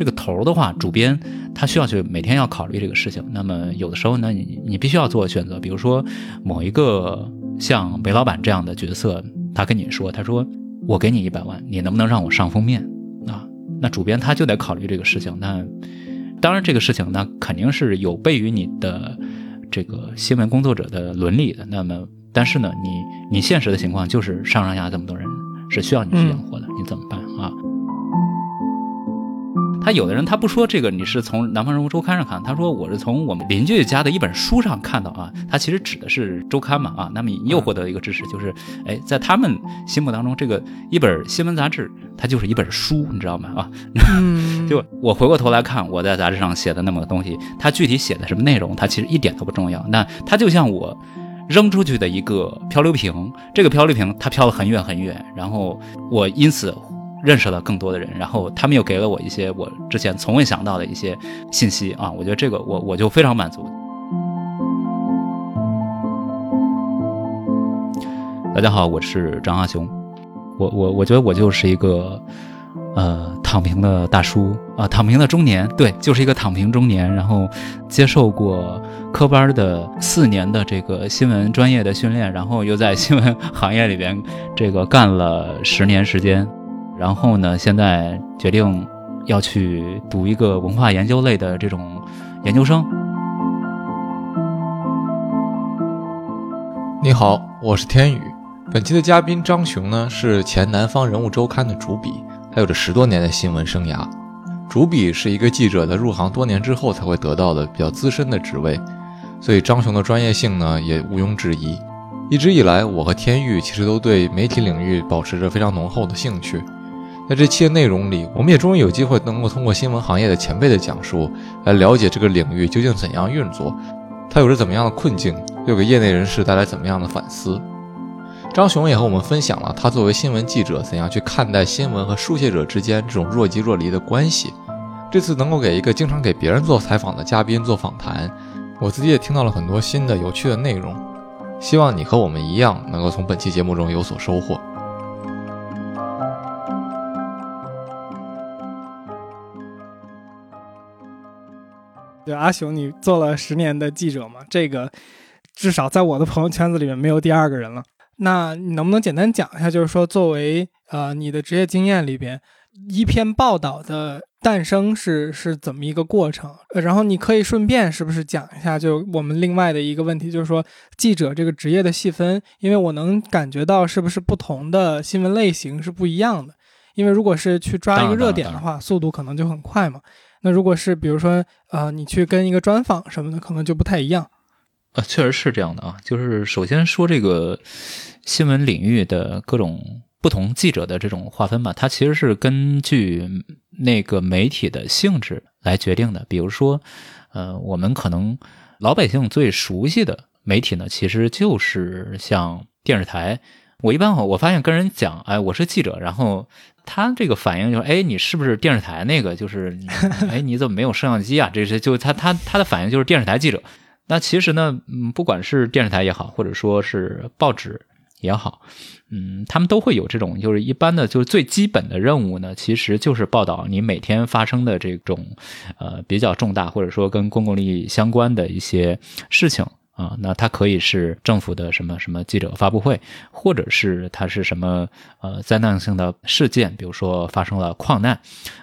这个头儿的话，主编他需要去每天要考虑这个事情。那么有的时候呢，你你必须要做选择，比如说某一个像韦老板这样的角色，他跟你说，他说我给你一百万，你能不能让我上封面啊？那主编他就得考虑这个事情。那当然，这个事情那肯定是有悖于你的这个新闻工作者的伦理的。那么，但是呢，你你现实的情况就是上上下这么多人是需要你去养活的，你怎么办啊？他有的人他不说这个，你是从《南方人物周刊》上看，他说我是从我们邻居家的一本书上看到啊，他其实指的是周刊嘛啊，那么你又获得一个知识，就是哎，在他们心目当中，这个一本新闻杂志它就是一本书，你知道吗啊？就我回过头来看我在杂志上写的那么个东西，它具体写的什么内容，它其实一点都不重要。那它就像我扔出去的一个漂流瓶，这个漂流瓶它飘了很远很远，然后我因此。认识了更多的人，然后他们又给了我一些我之前从未想到的一些信息啊！我觉得这个我我就非常满足。大家好，我是张阿雄，我我我觉得我就是一个呃躺平的大叔啊，躺平的中年，对，就是一个躺平中年，然后接受过科班的四年的这个新闻专业的训练，然后又在新闻行业里边这个干了十年时间。然后呢？现在决定要去读一个文化研究类的这种研究生。你好，我是天宇。本期的嘉宾张雄呢，是前《南方人物周刊》的主笔，他有着十多年的新闻生涯。主笔是一个记者在入行多年之后才会得到的比较资深的职位，所以张雄的专业性呢也毋庸置疑。一直以来，我和天宇其实都对媒体领域保持着非常浓厚的兴趣。在这期的内容里，我们也终于有机会能够通过新闻行业的前辈的讲述，来了解这个领域究竟怎样运作，它有着怎么样的困境，又给业内人士带来怎么样的反思。张雄也和我们分享了他作为新闻记者怎样去看待新闻和书写者之间这种若即若离的关系。这次能够给一个经常给别人做采访的嘉宾做访谈，我自己也听到了很多新的有趣的内容。希望你和我们一样，能够从本期节目中有所收获。对阿雄，你做了十年的记者嘛？这个至少在我的朋友圈子里面没有第二个人了。那你能不能简单讲一下，就是说作为呃你的职业经验里边，一篇报道的诞生是是怎么一个过程？然后你可以顺便是不是讲一下，就我们另外的一个问题，就是说记者这个职业的细分，因为我能感觉到是不是不同的新闻类型是不一样的。因为如果是去抓一个热点的话，速度可能就很快嘛。那如果是比如说，呃，你去跟一个专访什么的，可能就不太一样。呃，确实是这样的啊。就是首先说这个新闻领域的各种不同记者的这种划分吧，它其实是根据那个媒体的性质来决定的。比如说，呃，我们可能老百姓最熟悉的媒体呢，其实就是像电视台。我一般我发现跟人讲，哎，我是记者，然后。他这个反应就是，哎，你是不是电视台那个？就是，哎，你怎么没有摄像机啊？这些就他他他的反应就是电视台记者。那其实呢，嗯，不管是电视台也好，或者说是报纸也好，嗯，他们都会有这种，就是一般的，就是最基本的任务呢，其实就是报道你每天发生的这种，呃，比较重大或者说跟公共利益相关的一些事情。啊，那它可以是政府的什么什么记者发布会，或者是它是什么呃灾难性的事件，比如说发生了矿难，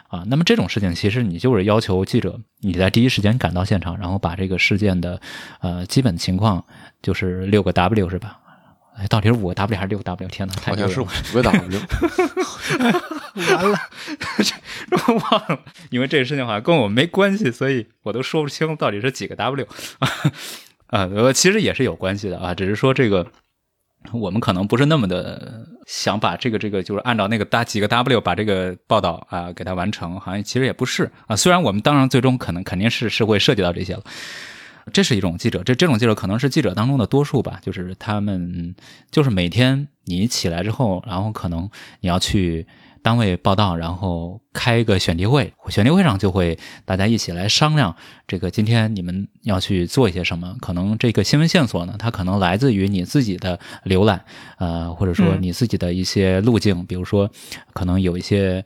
啊，那么这种事情其实你就是要求记者你在第一时间赶到现场，然后把这个事件的呃基本情况，就是六个 W 是吧？哎，到底是五个 W 还是六个 W？天哪，好像是五个 W。完了，忘了，因为这个事情好像跟我没关系，所以我都说不清到底是几个 W。啊，呃，其实也是有关系的啊，只是说这个我们可能不是那么的想把这个这个就是按照那个大几个 W 把这个报道啊给它完成，好像其实也不是啊。虽然我们当然最终可能肯定是是会涉及到这些了，这是一种记者，这这种记者可能是记者当中的多数吧，就是他们就是每天你起来之后，然后可能你要去。单位报道，然后开一个选题会，选题会上就会大家一起来商量，这个今天你们要去做一些什么？可能这个新闻线索呢，它可能来自于你自己的浏览，呃，或者说你自己的一些路径，比如说可能有一些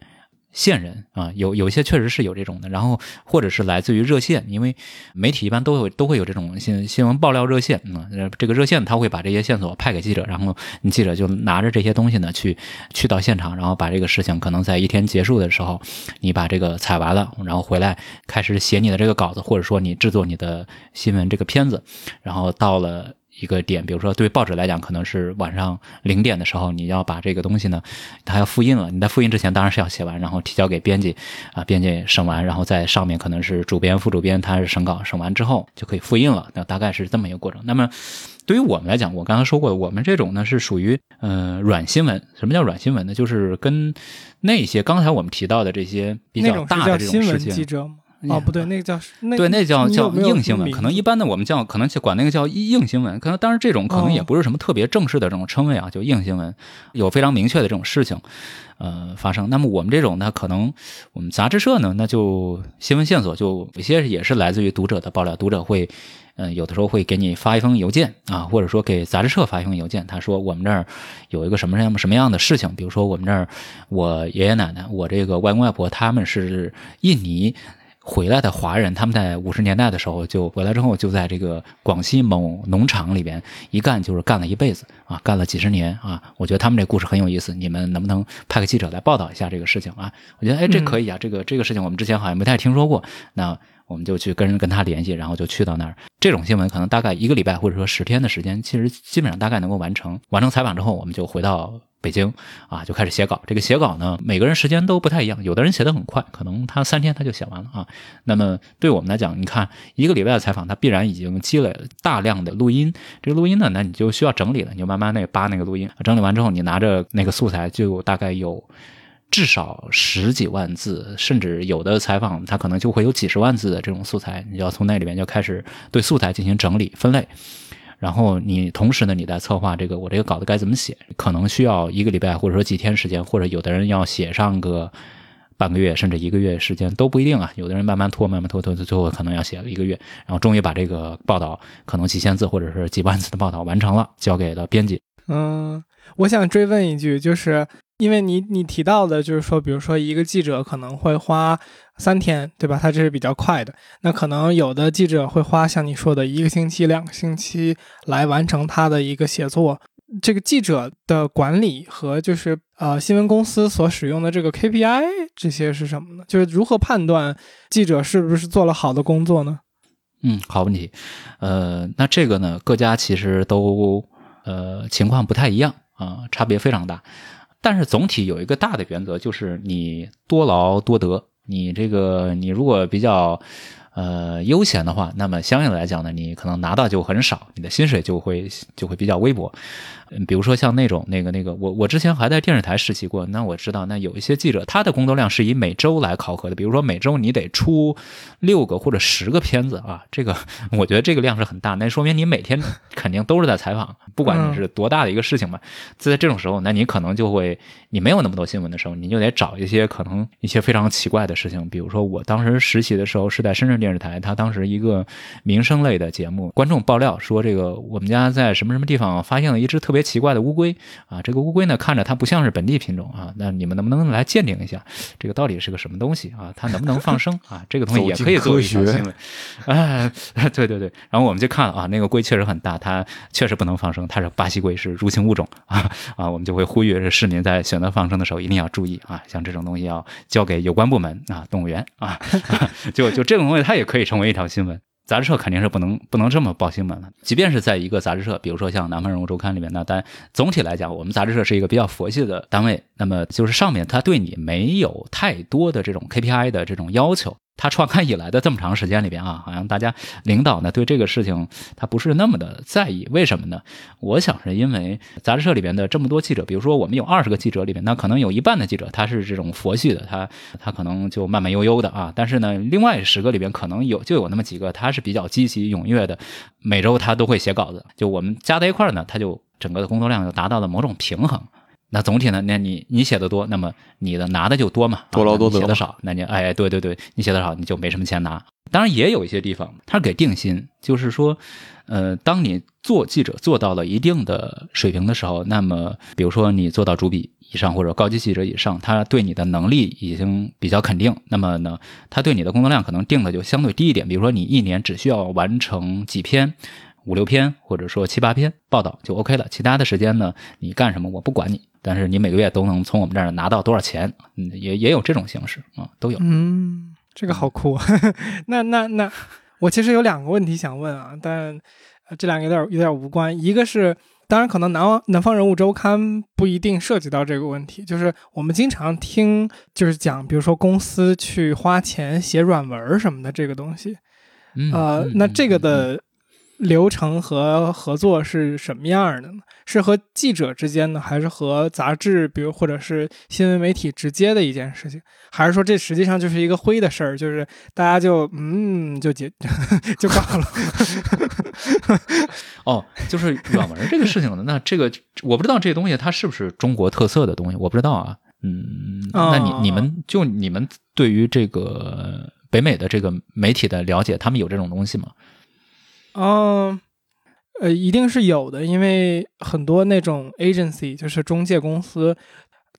线人啊，有有些确实是有这种的，然后或者是来自于热线，因为媒体一般都有都会有这种新新闻爆料热线啊、呃这个热线他会把这些线索派给记者，然后你记者就拿着这些东西呢去去到现场，然后把这个事情可能在一天结束的时候，你把这个采完了，然后回来开始写你的这个稿子，或者说你制作你的新闻这个片子，然后到了。一个点，比如说对报纸来讲，可能是晚上零点的时候，你要把这个东西呢，它要复印了。你在复印之前，当然是要写完，然后提交给编辑，啊，编辑审完，然后在上面可能是主编、副主编，他是审稿，审完之后就可以复印了。那大概是这么一个过程。那么对于我们来讲，我刚刚说过，我们这种呢是属于呃软新闻。什么叫软新闻呢？就是跟那些刚才我们提到的这些比较大的这种事情。哦，不对，那个叫那对，那叫叫硬新闻，可能一般的我们叫可能就管那个叫硬新闻，可能当然这种可能也哦不是什么特别正式的这种称谓啊，就硬新闻，有非常明确的这种事情，呃发生。那么我们这种呢，可能我们杂志社呢，那就新闻线索就有些也是来自于读者的爆料，读者会。嗯，有的时候会给你发一封邮件啊，或者说给杂志社发一封邮件，他说我们这儿有一个什么什么什么样的事情，比如说我们这儿我爷爷奶奶、我这个外公外婆他们是印尼回来的华人，他们在五十年代的时候就回来之后，就在这个广西某农场里边一干就是干了一辈子啊，干了几十年啊。我觉得他们这故事很有意思，你们能不能派个记者来报道一下这个事情啊？我觉得哎，这可以啊，这个这个事情我们之前好像没太听说过，那我们就去跟人跟他联系，然后就去到那儿。这种新闻可能大概一个礼拜或者说十天的时间，其实基本上大概能够完成。完成采访之后，我们就回到北京啊，就开始写稿。这个写稿呢，每个人时间都不太一样，有的人写得很快，可能他三天他就写完了啊。那么对我们来讲，你看一个礼拜的采访，他必然已经积累了大量的录音。这个录音呢，那你就需要整理了，你就慢慢那扒那个录音，整理完之后，你拿着那个素材，就大概有。至少十几万字，甚至有的采访他可能就会有几十万字的这种素材，你要从那里面就开始对素材进行整理分类，然后你同时呢，你在策划这个我这个稿子该怎么写，可能需要一个礼拜或者说几天时间，或者有的人要写上个半个月甚至一个月时间都不一定啊，有的人慢慢拖慢慢拖拖，最后可能要写一个月，然后终于把这个报道可能几千字或者是几万字的报道完成了，交给了编辑。嗯，我想追问一句，就是因为你你提到的，就是说，比如说一个记者可能会花三天，对吧？他这是比较快的。那可能有的记者会花像你说的一个星期、两个星期来完成他的一个写作。这个记者的管理和就是呃新闻公司所使用的这个 KPI 这些是什么呢？就是如何判断记者是不是做了好的工作呢？嗯，好问题。呃，那这个呢，各家其实都呃情况不太一样啊、差别非常大。但是总体有一个大的原则，就是你多劳多得。你这个你如果比较呃悠闲的话，那么相应来讲呢，你可能拿到就很少，你的薪水就会就会比较微薄。嗯，比如说像那种那个那个，我我之前还在电视台实习过，那我知道，那有一些记者他的工作量是以每周来考核的，比如说每周你得出六个或者十个片子啊，这个我觉得这个量是很大，那说明你每天肯定都是在采访，不管你是多大的一个事情吧。在这种时候，那你可能就会你没有那么多新闻的时候，你就得找一些可能一些非常奇怪的事情，比如说我当时实习的时候是在深圳电视台，他当时一个民生类的节目，观众爆料说这个我们家在什么什么地方发现了一只特别奇怪的乌龟啊，这个乌龟呢看着它不像是本地品种啊，那你们能不能来鉴定一下这个到底是个什么东西啊？它能不能放生 啊？这个东西也可以做一条新闻。哎，对对对，然后我们就看了啊，那个龟确实很大，它确实不能放生，它是巴西龟，是入侵物种啊啊，我们就会呼吁市民在选择放生的时候一定要注意啊，像这种东西要交给有关部门啊，动物园啊，就就这种东西它也可以成为一条新闻。杂志社肯定是不能不能这么报新闻了，即便是在一个杂志社，比如说像《南方人物周刊》里面那，但总体来讲，我们杂志社是一个比较佛系的单位，那么就是上面他对你没有太多的这种 KPI 的这种要求。他创刊以来的这么长时间里边啊，好像大家领导呢对这个事情他不是那么的在意，为什么呢？我想是因为杂志社里边的这么多记者，比如说我们有二十个记者里边，那可能有一半的记者他是这种佛系的，他他可能就慢慢悠悠的啊，但是呢，另外十个里边可能有就有那么几个他是比较积极踊跃的，每周他都会写稿子，就我们加在一块儿呢，他就整个的工作量就达到了某种平衡。那总体呢，那你你写的多，那么你的拿的就多嘛，啊多劳多得写的少，那你哎，对对对，你写的少，你就没什么钱拿。当然也有一些地方，它是给定薪，就是说，呃，当你做记者做到了一定的水平的时候，那么比如说你做到主笔以上或者高级记者以上，他对你的能力已经比较肯定，那么呢，他对你的工作量可能定的就相对低一点，比如说你一年只需要完成几篇。五六篇或者说七八篇报道就 OK 了，其他的时间呢，你干什么我不管你，但是你每个月都能从我们这儿拿到多少钱，嗯，也也有这种形式啊，都有。嗯，这个好酷。那那那，我其实有两个问题想问啊，但呃这两个有点有点无关。一个是，当然可能南方南方人物周刊不一定涉及到这个问题，就是我们经常听就是讲，比如说公司去花钱写软文什么的这个东西，嗯，呃，嗯那这个嗯的流程和合作是什么样的呢？是和记者之间的，还是和杂志，比如或者是新闻媒体直接的一件事情？还是说这实际上就是一个灰的事儿，就是大家就嗯就结 就搞了？哦，就是软文这个事情呢，那这个我不知道这东西它是不是中国特色的东西，我不知道啊。嗯，那你哦你们就你们对于这个北美的这个媒体的了解，他们有这种东西吗？嗯，呃，一定是有的，因为很多那种 agency 就是中介公司，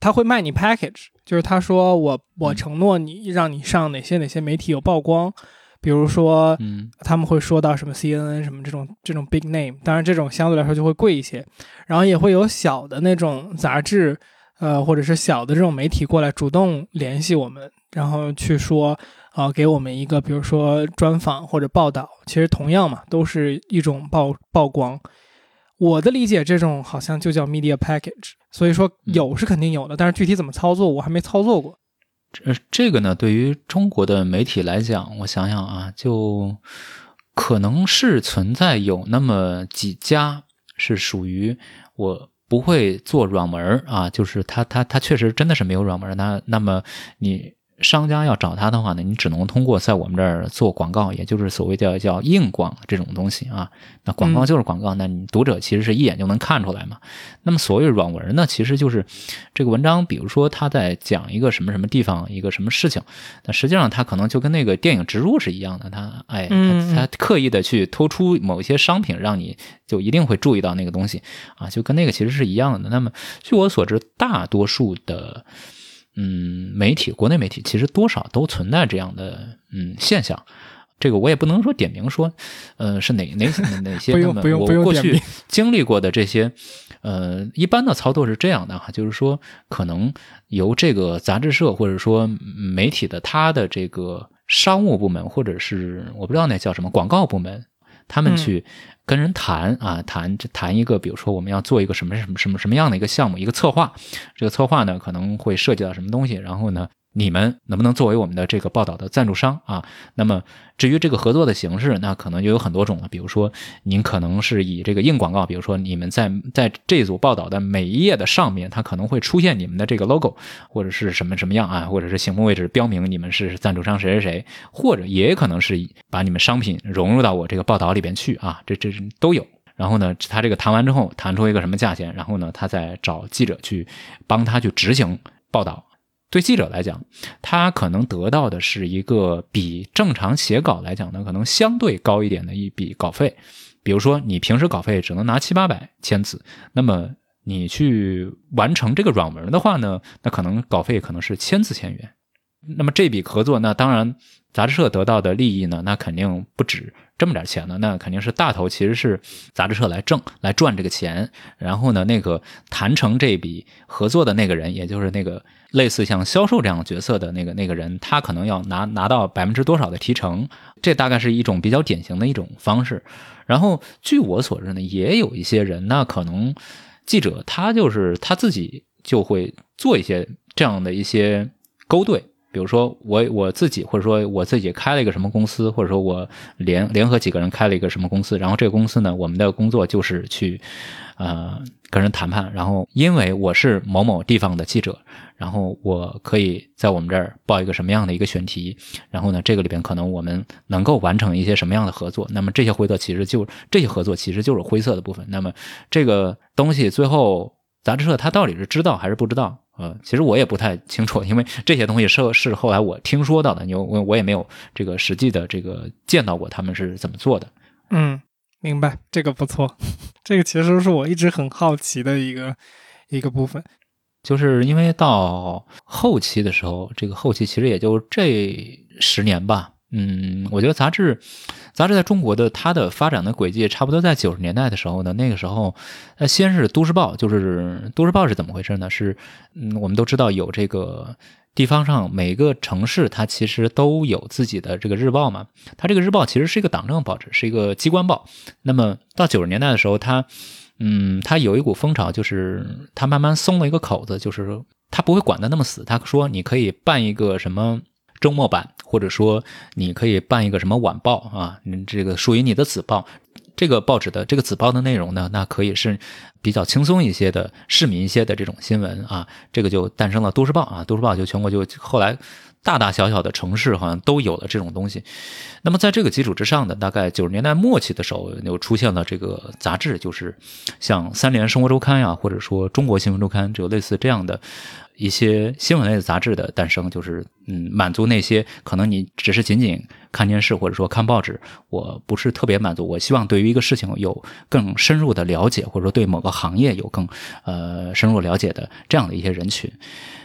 他会卖你 package，就是他说我我嗯承诺你让你上哪些哪些媒体有曝光，比如说嗯。他们会说到什么 CNN 什么这种这种 big name，当然这种相对来说就会贵一些，然后也会有小的那种杂志，呃，或者是小的这种媒体过来主动联系我们，然后去说，啊、给我们一个比如说专访或者报道，其实同样嘛，都是一种曝曝光。我的理解，这种好像就叫 media package，所以说有是肯定有的，但是具体怎么操作，我还没操作过。呃，这个呢，对于中国的媒体来讲，我想想啊，就可能是存在有那么几家是属于我不会做软文儿啊，就是他他他确实真的是没有软文儿，那那么你。商家要找他的话呢，你只能通过在我们这儿做广告，也就是所谓叫叫硬广这种东西啊。那广告嗯就是广告，那你读者其实是一眼就能看出来嘛。那么所谓软文呢，其实就是这个文章，比如说他在讲一个什么什么地方一个什么事情，那实际上他可能就跟那个电影植入是一样的，他哎，他刻意的去突出某一些商品，让你就一定会注意到那个东西啊，就跟那个其实是一样的。那么据我所知，大多数的。嗯，媒体，国内媒体其实多少都存在这样的嗯现象，这个我也不能说点名说，呃，是哪哪哪哪些。不用不用我过去 经历过的这些，呃，一般的操作是这样的哈，就是说可能由这个杂志社或者说媒体的他的这个商务部门，或者是我不知道那叫什么广告部门，他们嗯去跟人谈啊，谈谈一个，比如说我们要做一个什么什么什么什么样的一个项目，一个策划，这个策划呢可能会涉及到什么东西，然后呢。你们能不能作为我们的这个报道的赞助商啊？那么至于这个合作的形式，那可能就有很多种了。比如说，您可能是以这个硬广告，比如说你们在在这组报道的每一页的上面，它可能会出现你们的这个 logo，或者是什么什么样啊，或者是醒目位置标明你们是赞助商谁谁谁，或者也可能是把你们商品融入到我这个报道里边去啊，这这都有。然后呢，他这个谈完之后，谈出一个什么价钱，然后呢，他再找记者去帮他去执行报道。对记者来讲，他可能得到的是一个比正常写稿来讲呢，可能相对高一点的一笔稿费。比如说，你平时稿费只能拿七八百千字，那么你去完成这个软文的话呢，那可能稿费可能是千字千元。那么这笔合作，那当然杂志社得到的利益呢，那肯定不止这么点钱呢，那肯定是大头其实是杂志社来挣来赚这个钱。然后呢，那个谈成这笔合作的那个人，也就是那个类似像销售这样角色的那个那个人，他可能要拿拿到百分之多少的提成，这大概是一种比较典型的一种方式。然后据我所知呢，也有一些人，那可能记者他就是他自己就会做一些这样的一些勾兑。比如说我我自己，或者说我自己开了一个什么公司，或者说我联联合几个人开了一个什么公司，然后这个公司呢，我们的工作就是去，呃，跟人谈判，然后因为我是某某地方的记者，然后我可以在我们这儿报一个什么样的一个选题，然后呢，这个里边可能我们能够完成一些什么样的合作，那么这些灰色其实就这些合作其实就是灰色的部分，那么这个东西最后杂志社他到底是知道还是不知道？呃，其实我也不太清楚，因为这些东西是是后来我听说到的，因为我我也没有这个实际的这个见到过他们是怎么做的。嗯，明白，这个不错，这个其实是我一直很好奇的一个一个部分。就是因为到后期的时候，这个后期其实也就这十年吧。嗯，我觉得杂志，杂志在中国的它的发展的轨迹，差不多在九十年代的时候呢。那个时候，呃，先是《都市报》，就是《都市报》是怎么回事呢？是，嗯，我们都知道有这个地方上每个城市，它其实都有自己的这个日报嘛。它这个日报其实是一个党政报纸，是一个机关报。那么到九十年代的时候，它，嗯，它有一股风潮，就是它慢慢松了一个口子，就是它不会管得那么死。他说你可以办一个什么。周末版，或者说你可以办一个什么晚报啊，你这个属于你的子报，这个报纸的这个子报的内容呢，那可以是比较轻松一些的、市民一些的这种新闻啊，这个就诞生了《都市报》啊，《都市报》就全国就后来。大大小小的城市好像都有了这种东西，那么在这个基础之上呢，大概九十年代末期的时候，又出现了这个杂志，就是像《三联生活周刊》呀，或者说《中国新闻周刊》，就类似这样的一些新闻类的杂志的诞生，就是嗯，满足那些可能你只是仅仅看电视或者说看报纸，我不是特别满足，我希望对于一个事情有更深入的了解，或者说对某个行业有更呃深入了解的这样的一些人群。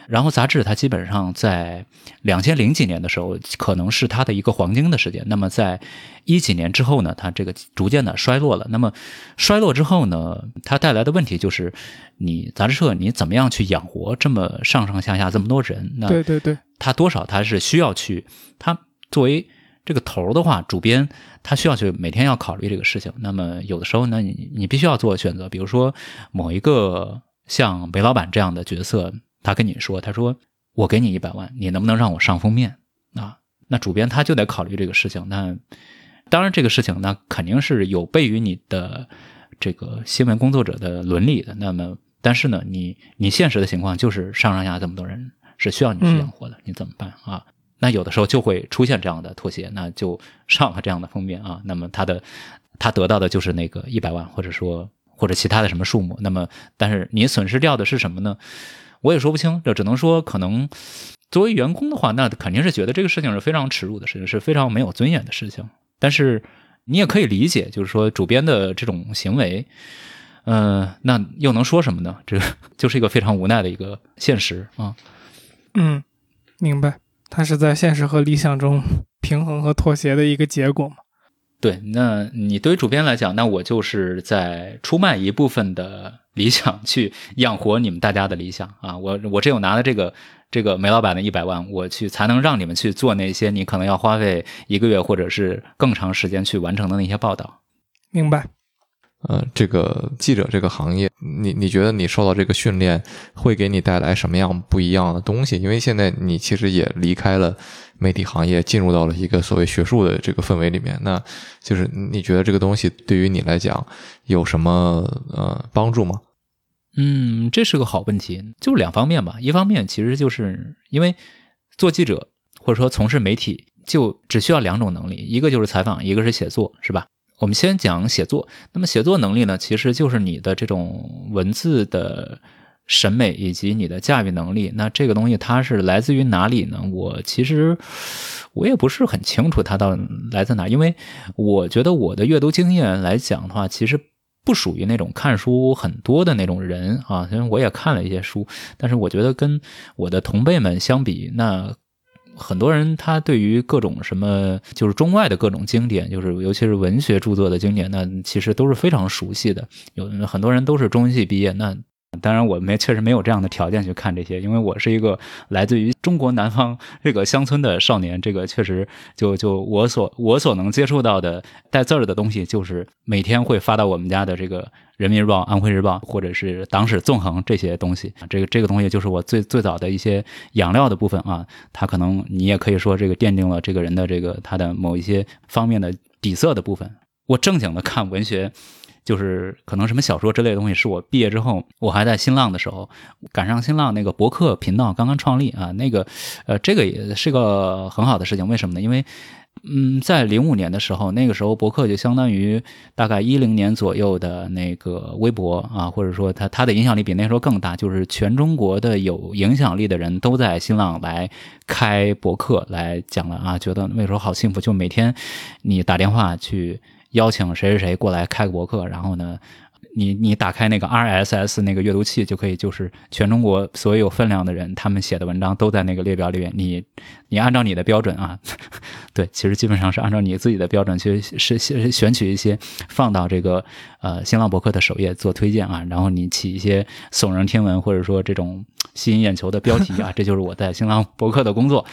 然后杂志它基本上在两千零几年的时候，可能是它的一个黄金的时间。那么在一几年之后呢，它这个逐渐的衰落了。那么衰落之后呢，它带来的问题就是，你杂志社你怎么样去养活这么上上下下这么多人？那对对对，他多少他是需要去，他作为这个头的话，主编他需要去每天要考虑这个事情。那么有的时候呢，你你必须要做选择，比如说某一个像韦老板这样的角色。他跟你说：“他说我给你一百万，你能不能让我上封面啊？那主编他就得考虑这个事情。那当然，这个事情那肯定是有悖于你的这个新闻工作者的伦理的。那么，但是呢，你你现实的情况就是上上下这么多人是需要你去养活的，你怎么办啊？那有的时候就会出现这样的妥协，那就上了这样的封面啊。那么他的他得到的就是那个一百万，或者说或者其他的什么数目。那么，但是你损失掉的是什么呢？”我也说不清，这只能说可能作为员工的话，那肯定是觉得这个事情是非常耻辱的事情，是非常没有尊严的事情。但是你也可以理解，就是说主编的这种行为，嗯，那又能说什么呢？这 就是一个非常无奈的一个现实啊。嗯，明白，它是在现实和理想中平衡和妥协的一个结果嘛？对，那你对于主编来讲，那我就是在出卖一部分的。理想去养活你们大家的理想啊！我我只有拿了这个这个煤老板的一百万，我去才能让你们去做那些你可能要花费一个月或者是更长时间去完成的那些报道。明白。呃，这个记者这个行业，你你觉得你受到这个训练会给你带来什么样不一样的东西？因为现在你其实也离开了媒体行业，进入到了一个所谓学术的这个氛围里面。那就是你觉得这个东西对于你来讲有什么呃帮助吗？嗯，这是个好问题，就两方面吧。一方面，其实就是因为做记者或者说从事媒体，就只需要两种能力，一个就是采访，一个是写作，是吧？我们先讲写作。那么写作能力呢，其实就是你的这种文字的审美以及你的驾驭能力。那这个东西它是来自于哪里呢？我其实我也不是很清楚它到来自哪，因为我觉得我的阅读经验来讲的话，其实。不属于那种看书很多的那种人啊，因为我也看了一些书，但是我觉得跟我的同辈们相比，那很多人他对于各种什么就是中外的各种经典，就是尤其是文学著作的经典，那其实都是非常熟悉的。有很多人都是中文系毕业，那。当然，我没确实没有这样的条件去看这些，因为我是一个来自于中国南方这个乡村的少年。这个确实，就就我所我所能接触到的带字儿的东西，就是每天会发到我们家的这个《人民日报》《安徽日报》或者是《党史纵横》这些东西。这个这个东西就是我最最早的一些养料的部分啊。它可能你也可以说，这个奠定了这个人的这个他的某一些方面的底色的部分。我正经的看文学。就是可能什么小说之类的东西，是我毕业之后，我还在新浪的时候，赶上新浪那个博客频道刚刚创立啊，那个，呃，这个也是个很好的事情。为什么呢？因为嗯，在零五年的时候，那个时候博客就相当于大概一零年左右的那个微博啊，或者说它它的影响力比那时候更大，就是全中国的有影响力的人都在新浪来开博客来讲了啊，觉得那时候好幸福，就每天你打电话去邀请谁谁谁过来开个博客，然后呢。你你打开那个 RSS 那个阅读器就可以，就是全中国所有有分量的人，他们写的文章都在那个列表里面。你你按照你的标准啊，对，其实基本上是按照你自己的标准去是选选取一些放到这个呃新浪博客的首页做推荐啊，然后你起一些耸人听闻或者说这种吸引眼球的标题啊，这就是我在新浪博客的工作。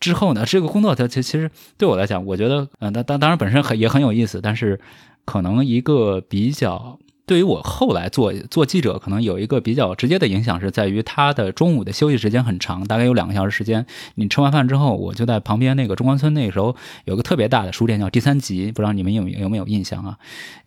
之后呢，这个工作它其其实对我来讲，我觉得嗯，当当当然本身很也很有意思，但是可能一个比较。对于我后来做做记者，可能有一个比较直接的影响，是在于他的中午的休息时间很长，大概有两个小时时间。你吃完饭之后，我就在旁边那个中关村，那个时候有个特别大的书店叫第三集，不知道你们有有没有印象啊？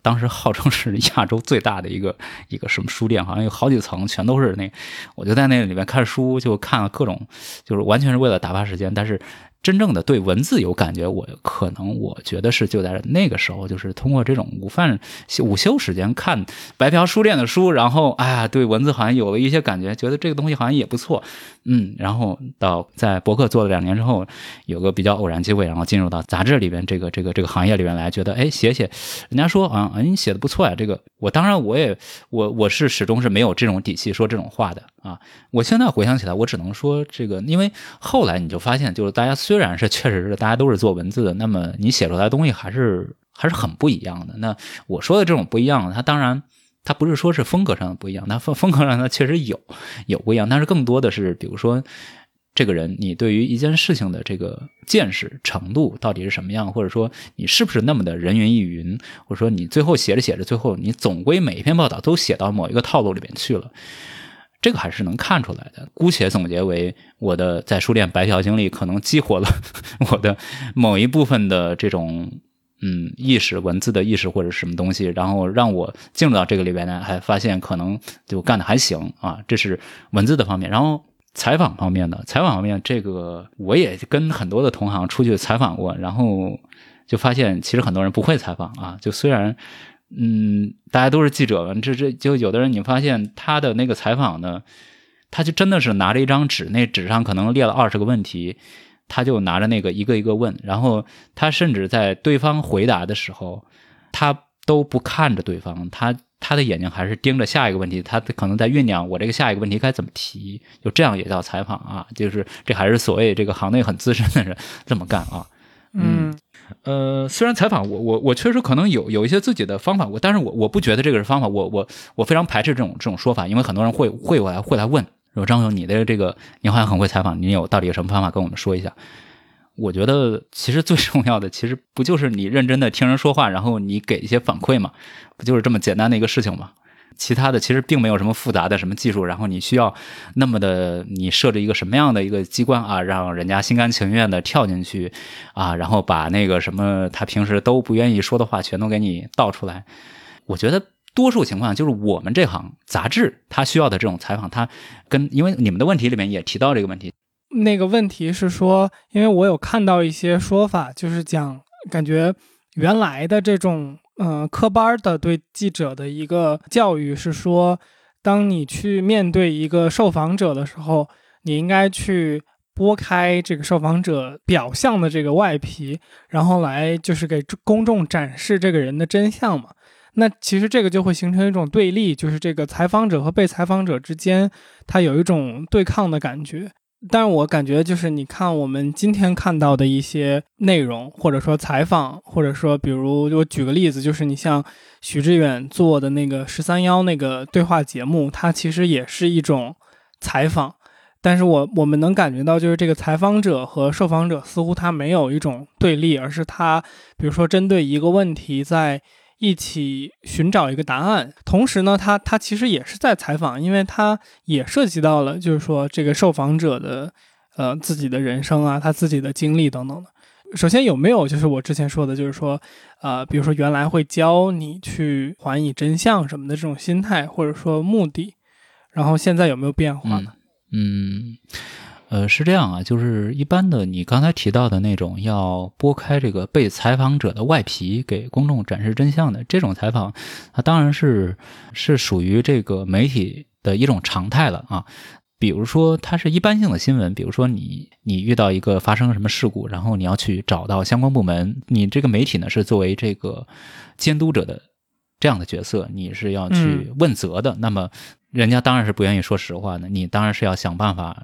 当时号称是亚洲最大的一个一个什么书店，好像有好几层，全都是那。我就在那里面看书，就看了各种，就是完全是为了打发时间，但是。真正的对文字有感觉，我可能我觉得是就在那个时候，就是通过这种午饭午休时间看白嫖书店的书，然后哎呀，对文字好像有了一些感觉，觉得这个东西好像也不错，嗯，然后到在博客做了两年之后，有个比较偶然机会，然后进入到杂志里边这个这个这个行业里面来，觉得哎写写，人家说啊，哎你写的不错呀，这个我当然我也我我是始终是没有这种底气说这种话的啊，我现在回想起来，我只能说这个，因为后来你就发现，就是大家。虽然是确实是大家都是做文字的，那么你写出来的东西还是还是很不一样的。那我说的这种不一样，它当然它不是说是风格上的不一样，它风风格上它确实有有不一样，但是更多的是，比如说这个人你对于一件事情的这个见识程度到底是什么样，或者说你是不是那么的人云亦云，或者说你最后写着写着，最后你总归每一篇报道都写到某一个套路里面去了。这个还是能看出来的。姑且总结为我的在书店白嫖经历，可能激活了 我的某一部分的这种嗯意识、文字的意识或者是什么东西，然后让我进入到这个里边呢，还发现可能就干的还行啊。这是文字的方面，然后采访方面的采访方面，这个我也跟很多的同行出去采访过，然后就发现其实很多人不会采访啊。就虽然。嗯，大家都是记者嘛，这这就有的人，你发现他的那个采访呢，他就真的是拿着一张纸，那纸上可能列了二十个问题，他就拿着那个一个一个问，然后他甚至在对方回答的时候，他都不看着对方，他他的眼睛还是盯着下一个问题，他可能在酝酿我这个下一个问题该怎么提，就这样也叫采访啊，就是这还是所谓这个行内很资深的人这么干啊，嗯。呃，虽然采访我我我确实可能有有一些自己的方法，我但是我我不觉得这个是方法，我我我非常排斥这种这种说法，因为很多人会会来会来问，说张勇，你的这个你好像很会采访，你有到底有什么方法跟我们说一下？我觉得其实最重要的，其实不就是你认真的听人说话，然后你给一些反馈嘛，不就是这么简单的一个事情吗？其他的其实并没有什么复杂的什么技术，然后你需要那么的你设置一个什么样的一个机关啊，让人家心甘情愿的跳进去啊，然后把那个什么他平时都不愿意说的话全都给你倒出来。我觉得多数情况就是我们这行杂志他需要的这种采访，他跟因为你们的问题里面也提到这个问题，那个问题是说，因为我有看到一些说法，就是讲感觉原来的这种。嗯，科班的对记者的一个教育是说，当你去面对一个受访者的时候，你应该去剥开这个受访者表象的这个外皮，然后来就是给公众展示这个人的真相嘛。那其实这个就会形成一种对立，就是这个采访者和被采访者之间，他有一种对抗的感觉。但是我感觉就是，你看我们今天看到的一些内容，或者说采访，或者说，比如我举个例子，就是你像许志远做的那个十三幺那个对话节目，它其实也是一种采访。但是我我们能感觉到，就是这个采访者和受访者似乎他没有一种对立，而是他比如说针对一个问题在。一起寻找一个答案，同时呢，他他其实也是在采访，因为他也涉及到了，就是说这个受访者的，呃，自己的人生啊，他自己的经历等等的。首先有没有就是我之前说的，就是说，呃，比如说原来会教你去还以真相什么的这种心态或者说目的，然后现在有没有变化呢？嗯。呃，是这样啊，就是一般的，你刚才提到的那种要剥开这个被采访者的外皮，给公众展示真相的这种采访，它当然是是属于这个媒体的一种常态了啊。比如说，它是一般性的新闻，比如说你你遇到一个发生什么事故，然后你要去找到相关部门，你这个媒体呢是作为这个监督者的这样的角色，你是要去问责的。那么人家当然是不愿意说实话的，你当然是要想办法。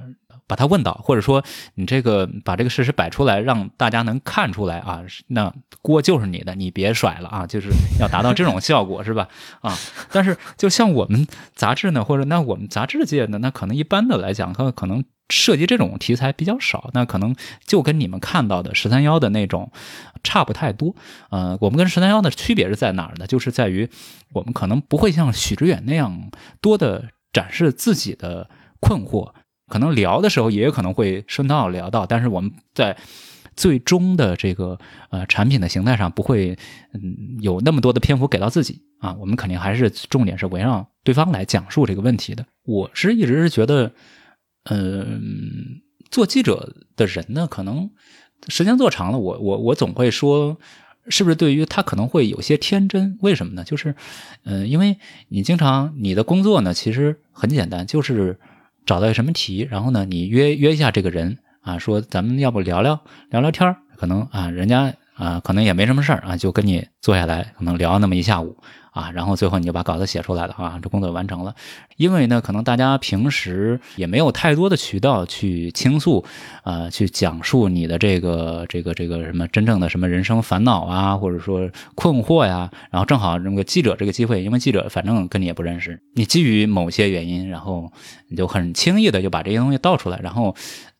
把他问到，或者说你这个把这个事实摆出来，让大家能看出来啊，那锅就是你的，你别甩了啊，就是要达到这种效果，是吧？啊，但是就像我们杂志呢，或者那我们杂志界呢，那可能一般的来讲，可可能涉及这种题材比较少，那可能就跟你们看到的十三幺的那种差不太多。呃，我们跟十三幺的区别是在哪儿呢？就是在于我们可能不会像许知远那样多的展示自己的困惑。可能聊的时候也有可能会顺道聊到，但是我们在最终的这个呃产品的形态上不会嗯有那么多的篇幅给到自己啊，我们肯定还是重点是围绕对方来讲述这个问题的。我是一直是觉得，嗯，做记者的人呢，可能时间做长了，我我我总会说，是不是对于他可能会有些天真？为什么呢？就是嗯，因为你经常你的工作呢，其实很简单，就是。找到什么题，然后呢，你约约一下这个人啊，说咱们要不聊聊聊聊天可能啊，人家啊可能也没什么事儿啊，就跟你坐下来，可能聊那么一下午。啊，然后最后你就把稿子写出来了啊，这工作完成了。因为呢，可能大家平时也没有太多的渠道去倾诉，啊，去讲述你的这个这个这个什么真正的什么人生烦恼啊，或者说困惑呀。然后正好那个记者这个机会，因为记者反正跟你也不认识，你基于某些原因，然后你就很轻易的就把这些东西倒出来，然后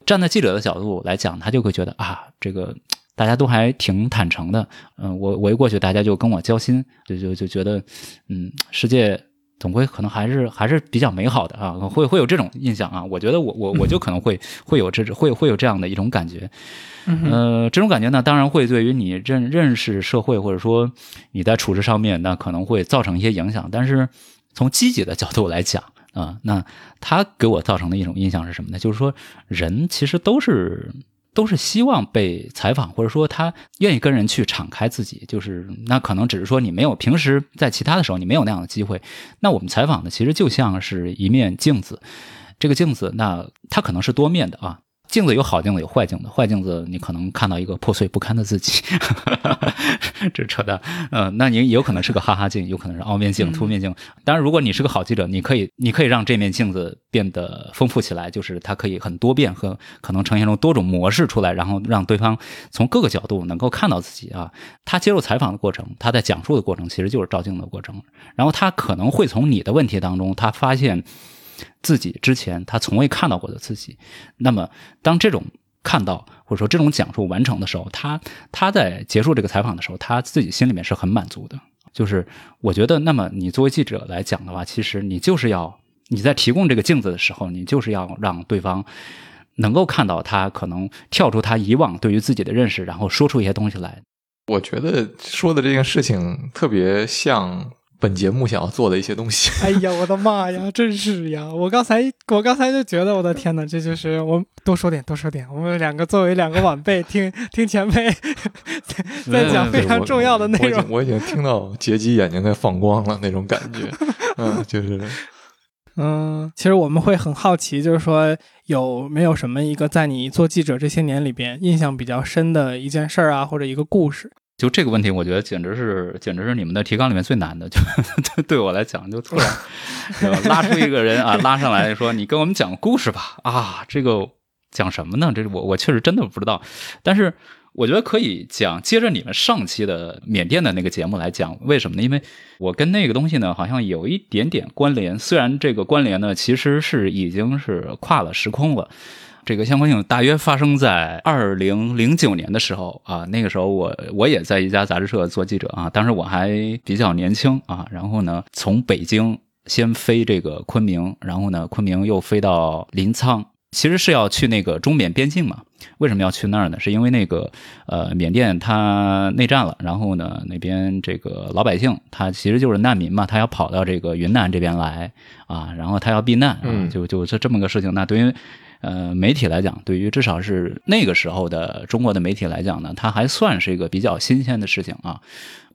站在记者的角度来讲，他就会觉得啊，这个。大家都还挺坦诚的，嗯，我我一过去，大家就跟我交心，就就就觉得，嗯，世界总归可能还是还是比较美好的啊，会会有这种印象啊。我觉得我我我就可能会 会有这会会有这样的一种感觉，呃，这种感觉呢，当然会对于你认认识社会或者说你在处事上面，那可能会造成一些影响。但是从积极的角度来讲啊，那他给我造成的一种印象是什么呢？就是说人其实都是。都是希望被采访，或者说他愿意跟人去敞开自己，就是那可能只是说你没有平时在其他的时候你没有那样的机会。那我们采访的其实就像是一面镜子，这个镜子那它可能是多面的啊。镜子有好镜子，有坏镜子。坏镜子你可能看到一个破碎不堪的自己，这扯淡。嗯，那你有可能是个哈哈镜，有可能是凹面镜、凸面镜。当然，如果你是个好记者，你可以，你可以让这面镜子变得丰富起来，就是它可以很多变和可能呈现出多种模式出来，然后让对方从各个角度能够看到自己啊。他接受采访的过程，他在讲述的过程，其实就是照镜子的过程。然后他可能会从你的问题当中，他发现。自己之前他从未看到过的自己，那么当这种看到或者说这种讲述完成的时候，他他在结束这个采访的时候，他自己心里面是很满足的。就是我觉得，那么你作为记者来讲的话，其实你就是要你在提供这个镜子的时候，你就是要让对方能够看到他可能跳出他以往对于自己的认识，然后说出一些东西来。我觉得说的这件事情特别像。本节目想要做的一些东西。哎呀，我的妈呀，真是呀！我刚才，我刚才就觉得，我的天哪，这就是我多说点，多说点。我们两个作为两个晚辈，听 听前辈 在讲非常重要的内容。我已经听到杰基眼睛在放光了那种感觉。嗯，就是，嗯，其实我们会很好奇，就是说有没有什么一个在你做记者这些年里边印象比较深的一件事儿啊，或者一个故事。就这个问题，我觉得简直是，简直是你们的提纲里面最难的。就 对我来讲，就突然 拉出一个人啊，拉上来说：“你跟我们讲故事吧。”啊，这个讲什么呢？这是我，我确实真的不知道。但是我觉得可以讲，接着你们上期的缅甸的那个节目来讲。为什么呢？因为我跟那个东西呢，好像有一点点关联。虽然这个关联呢，其实是已经是跨了时空了。这个相关性大约发生在二零零九年的时候啊，那个时候我我也在一家杂志社做记者啊，当时我还比较年轻啊，然后呢，从北京先飞这个昆明，然后呢，昆明又飞到临沧，其实是要去那个中缅边境嘛。为什么要去那儿呢？是因为那个呃，缅甸它内战了，然后呢，那边这个老百姓他其实就是难民嘛，他要跑到这个云南这边来啊，然后他要避难啊，就就这这么个事情。那对于呃媒体来讲，对于至少是那个时候的中国的媒体来讲呢，它还算是一个比较新鲜的事情啊。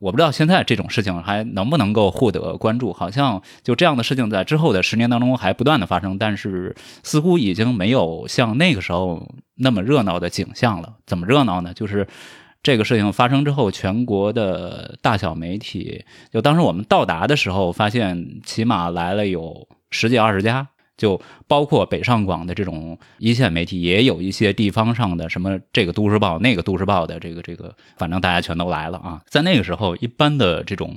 我不知道现在这种事情还能不能够获得关注，好像就这样的事情在之后的十年当中还不断的发生，但是似乎已经没有像那个时候那么热闹的景象了。怎么热闹呢？就是这个事情发生之后，全国的大小媒体，就当时我们到达的时候，发现起码来了有十几二十家。就包括北上广的这种一线媒体，也有一些地方上的什么这个都市报、那个都市报的这个这个，反正大家全都来了啊。在那个时候，一般的这种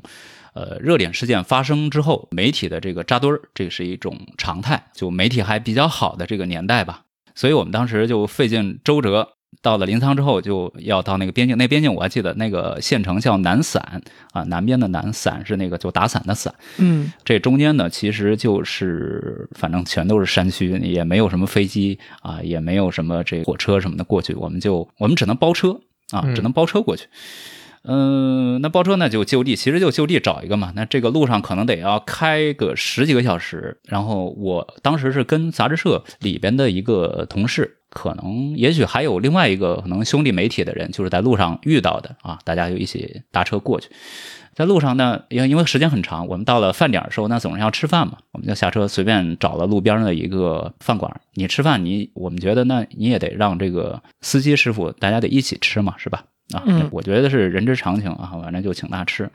呃热点事件发生之后，媒体的这个扎堆儿，这是一种常态。就媒体还比较好的这个年代吧，所以我们当时就费尽周折。到了临沧之后，就要到那个边境。那边境我还记得，那个县城叫南伞啊，南边的南伞是那个就打伞的伞。嗯，这中间呢，其实就是反正全都是山区，也没有什么飞机啊，也没有什么这火车什么的过去。我们就我们只能包车啊，只能包车过去。嗯，那包车呢就就地，其实就就地找一个嘛。那这个路上可能得要开个十几个小时。然后我当时是跟杂志社里边的一个同事。可能也许还有另外一个可能兄弟媒体的人，就是在路上遇到的啊，大家就一起搭车过去。在路上呢，因为因为时间很长，我们到了饭点的时候，那总是要吃饭嘛，我们就下车随便找了路边的一个饭馆。你吃饭，你我们觉得那你也得让这个司机师傅大家得一起吃嘛，是吧？啊，我觉得是人之常情啊，反正就请他吃。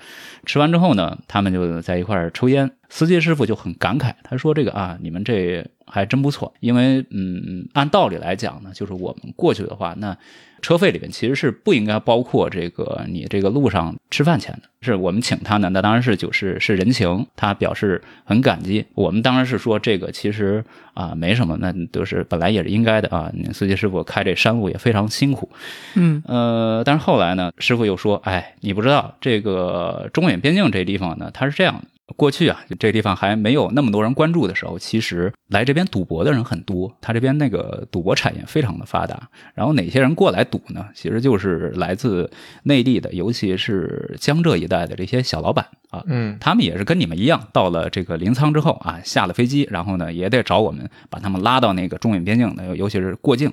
吃完之后呢，他们就在一块儿抽烟。司机师傅就很感慨，他说：“这个啊，你们这还真不错，因为嗯，按道理来讲呢，就是我们过去的话，那车费里面其实是不应该包括这个你这个路上吃饭钱的。是我们请他呢，那当然是就是是人情，他表示很感激。我们当然是说这个其实啊没什么，那都是本来也是应该的啊。司机师傅开这山路也非常辛苦，嗯呃，但是后来呢，师傅又说，哎，你不知道这个中缅边境这地方呢，它是这样的。”过去啊，这地方还没有那么多人关注的时候，其实来这边赌博的人很多。他这边那个赌博产业非常的发达。然后哪些人过来赌呢？其实就是来自内地的，尤其是江浙一带的这些小老板啊。嗯，他们也是跟你们一样，到了这个临沧之后啊，下了飞机，然后呢也得找我们把他们拉到那个中缅边境的，尤其是过境。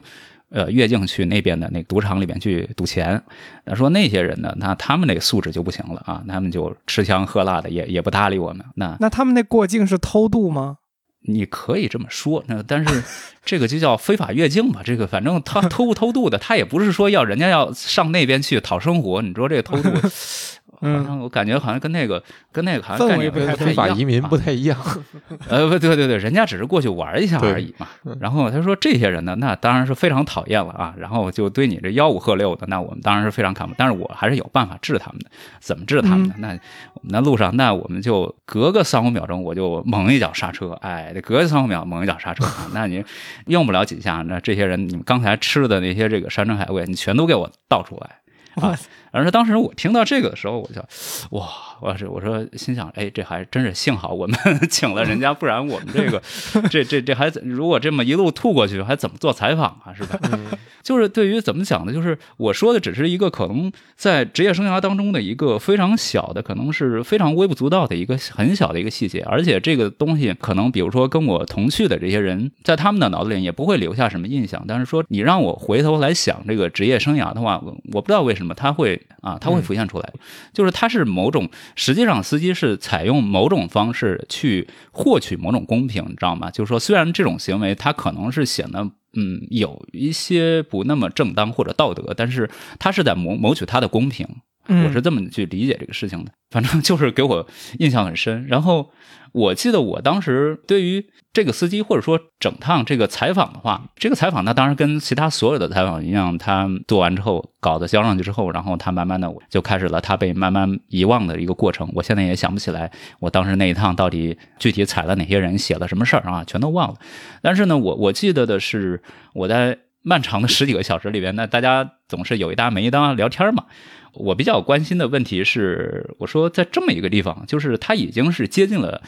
呃，越境去那边的那赌场里面去赌钱，那说那些人呢，那他们那个素质就不行了啊，他们就吃香喝辣的，也也不搭理我们。那那他们那过境是偷渡吗？你可以这么说，那但是这个就叫非法越境吧。这个反正他偷不偷渡的，他也不是说要人家要上那边去讨生活。你说这个偷渡。好像我感觉好像跟那个跟那个好像概念不太非法移民不太一样。呃，不对对对，人家只是过去玩一下而已嘛。然后他说这些人呢，那当然是非常讨厌了啊。然后就对你这吆五喝六的，那我们当然是非常看不。但是我还是有办法治他们的。怎么治他们的？那我们在路上，那我们就隔个三五秒钟，我就猛一脚刹车。哎，得隔三五秒猛一脚刹车。那你用不了几下，那这些人你们刚才吃的那些这个山珍海味，你全都给我倒出来。啊！然后当时我听到这个的时候，我就哇，我是我说心想，哎，这还真是幸好我们 请了人家，不然我们这个 这这这还如果这么一路吐过去，还怎么做采访啊？是吧？就是对于怎么讲呢？就是我说的只是一个可能在职业生涯当中的一个非常小的，可能是非常微不足道的一个很小的一个细节，而且这个东西可能比如说跟我同去的这些人，在他们的脑子里也不会留下什么印象。但是说你让我回头来想这个职业生涯的话，我不知道为什么他会啊，他会浮现出来，就是他是某种实际上司机是采用某种方式去获取某种公平，你知道吗？就是说虽然这种行为他可能是显得。嗯，有一些不那么正当或者道德，但是他是在谋谋取他的公平，我是这么去理解这个事情的。反正就是给我印象很深。然后我记得我当时对于这个司机或者说整趟这个采访的话，这个采访他当然跟其他所有的采访一样，他做完之后稿子交上去之后，然后他慢慢的就开始了他被慢慢遗忘的一个过程。我现在也想不起来我当时那一趟到底具体采了哪些人，写了什么事儿啊，全都忘了。但是呢，我我记得的是我在漫长的十几个小时里边，那大家总是有一搭没一搭聊天嘛。我比较关心的问题是，我说在这么一个地方，就是它已经是接近了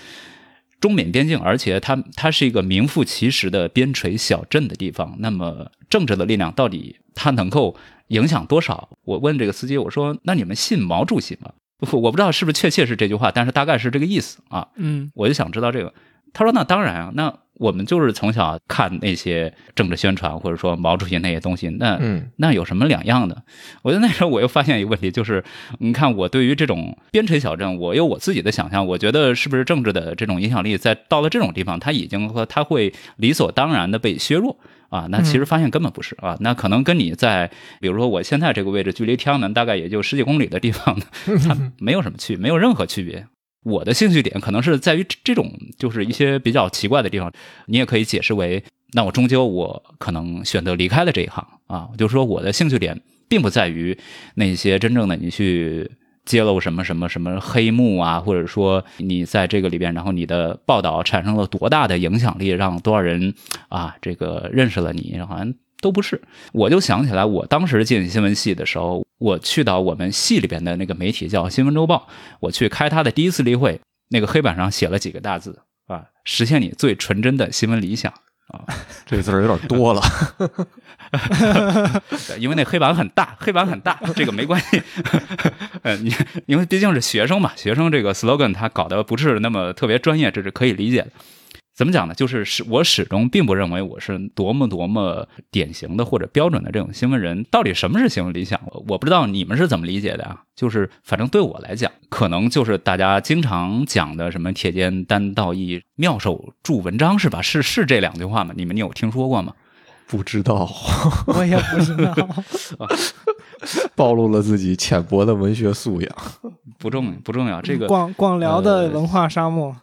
中缅边境，而且它它是一个名副其实的边陲小镇的地方。那么政治的力量到底它能够影响多少？我问这个司机，我说：“那你们信毛主席吗？”我不知道是不是确切是这句话，但是大概是这个意思啊。嗯，我就想知道这个。他说：“那当然啊，那我们就是从小看那些政治宣传，或者说毛主席那些东西，那嗯那有什么两样的？我觉得那时候我又发现一个问题，就是你看我对于这种边陲小镇，我有我自己的想象，我觉得是不是政治的这种影响力在到了这种地方，它已经和它会理所当然的被削弱。啊，那其实发现根本不是啊，那可能跟你在，比如说我现在这个位置，距离天安门大概也就十几公里的地方，它 没有什么区，没有任何区别。我的兴趣点可能是在于这种，就是一些比较奇怪的地方，你也可以解释为，那我终究我可能选择离开了这一行啊，就是说我的兴趣点并不在于那些真正的你去揭露什么什么什么黑幕啊，或者说你在这个里边，然后你的报道产生了多大的影响力，让多少人啊这个认识了你，好像都不是。我就想起来，我当时进新闻系的时候，我去到我们系里边的那个媒体叫《新闻周报》，我去开他的第一次例会，那个黑板上写了几个大字啊，实现你最纯真的新闻理想。啊 这个字儿有点多了。对，因为那黑板很大，黑板很大，这个没关系。呃，你因为毕竟是学生嘛，学生这个 slogan 他搞得不是那么特别专业，这是可以理解的。怎么讲呢？就是始我始终并不认为我是多么多么典型的或者标准的这种新闻人。到底什么是新闻理想？我我不知道你们是怎么理解的啊？就是反正对我来讲，可能就是大家经常讲的什么“铁肩担道义，妙手著文章”是吧？是是这两句话吗？你们你有听说过吗？不知道，我也不知道。暴露了自己浅薄的文学素养。不重不重要，这个广广辽的文化沙漠，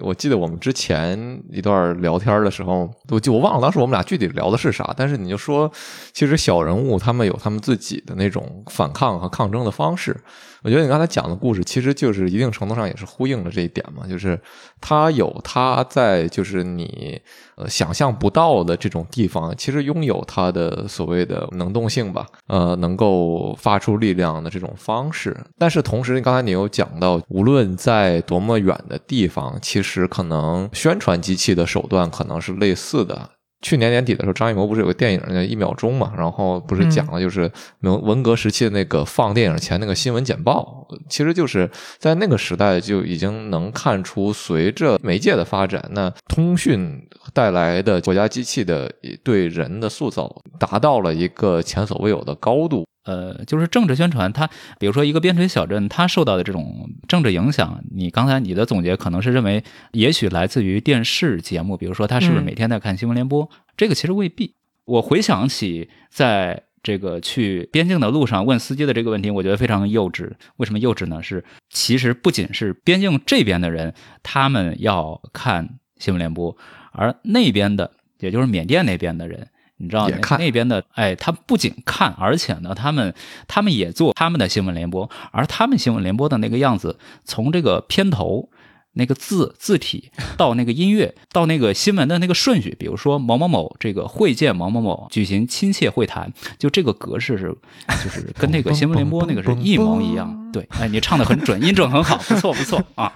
我记得我们之前一段聊天的时候，我就我忘了当时我们俩具体聊的是啥，但是你就说，其实小人物他们有他们自己的那种反抗和抗争的方式。我觉得你刚才讲的故事，其实就是一定程度上也是呼应了这一点嘛，就是他有他在就是你呃想象不到的这种地方，其实拥有他的所谓的能动性吧，呃，能够发出力量的这种方式。但是同时，刚才你又讲到，无论在多么远的地方，其实可能宣传机器的手段可能是类似的。去年年底的时候，张艺谋不是有个电影叫《一秒钟》嘛？然后不是讲了就是文文革时期的那个放电影前那个新闻简报，其实就是在那个时代就已经能看出，随着媒介的发展，那通讯带来的国家机器的对人的塑造达到了一个前所未有的高度。呃，就是政治宣传，它比如说一个边陲小镇，它受到的这种政治影响，你刚才你的总结可能是认为，也许来自于电视节目，比如说他是不是每天在看新闻联播？这个其实未必。我回想起在这个去边境的路上问司机的这个问题，我觉得非常幼稚。为什么幼稚呢？是其实不仅是边境这边的人，他们要看新闻联播，而那边的，也就是缅甸那边的人。你知道那边的，哎，他不仅看，而且呢，他们他们也做他们的新闻联播，而他们新闻联播的那个样子，从这个片头那个字字体到那个音乐，到那个新闻的那个顺序，比如说某某某这个会见某某某举行亲切会谈，就这个格式是，就是跟那个新闻联播那个是一模一样。对，哎，你唱的很准，音准很好，不错不错啊。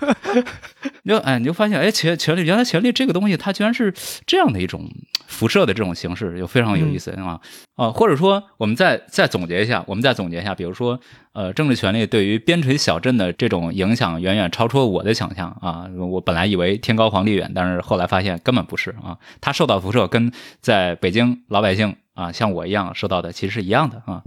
你就哎，你就发现哎，权权力原来权力这个东西，它居然是这样的一种辐射的这种形式，就非常有意思啊啊！或者说，我们再再总结一下，我们再总结一下，比如说，呃，政治权力对于边陲小镇的这种影响，远远超出了我的想象啊！我本来以为天高皇帝远，但是后来发现根本不是啊！它受到辐射跟在北京老百姓啊，像我一样受到的其实是一样的啊。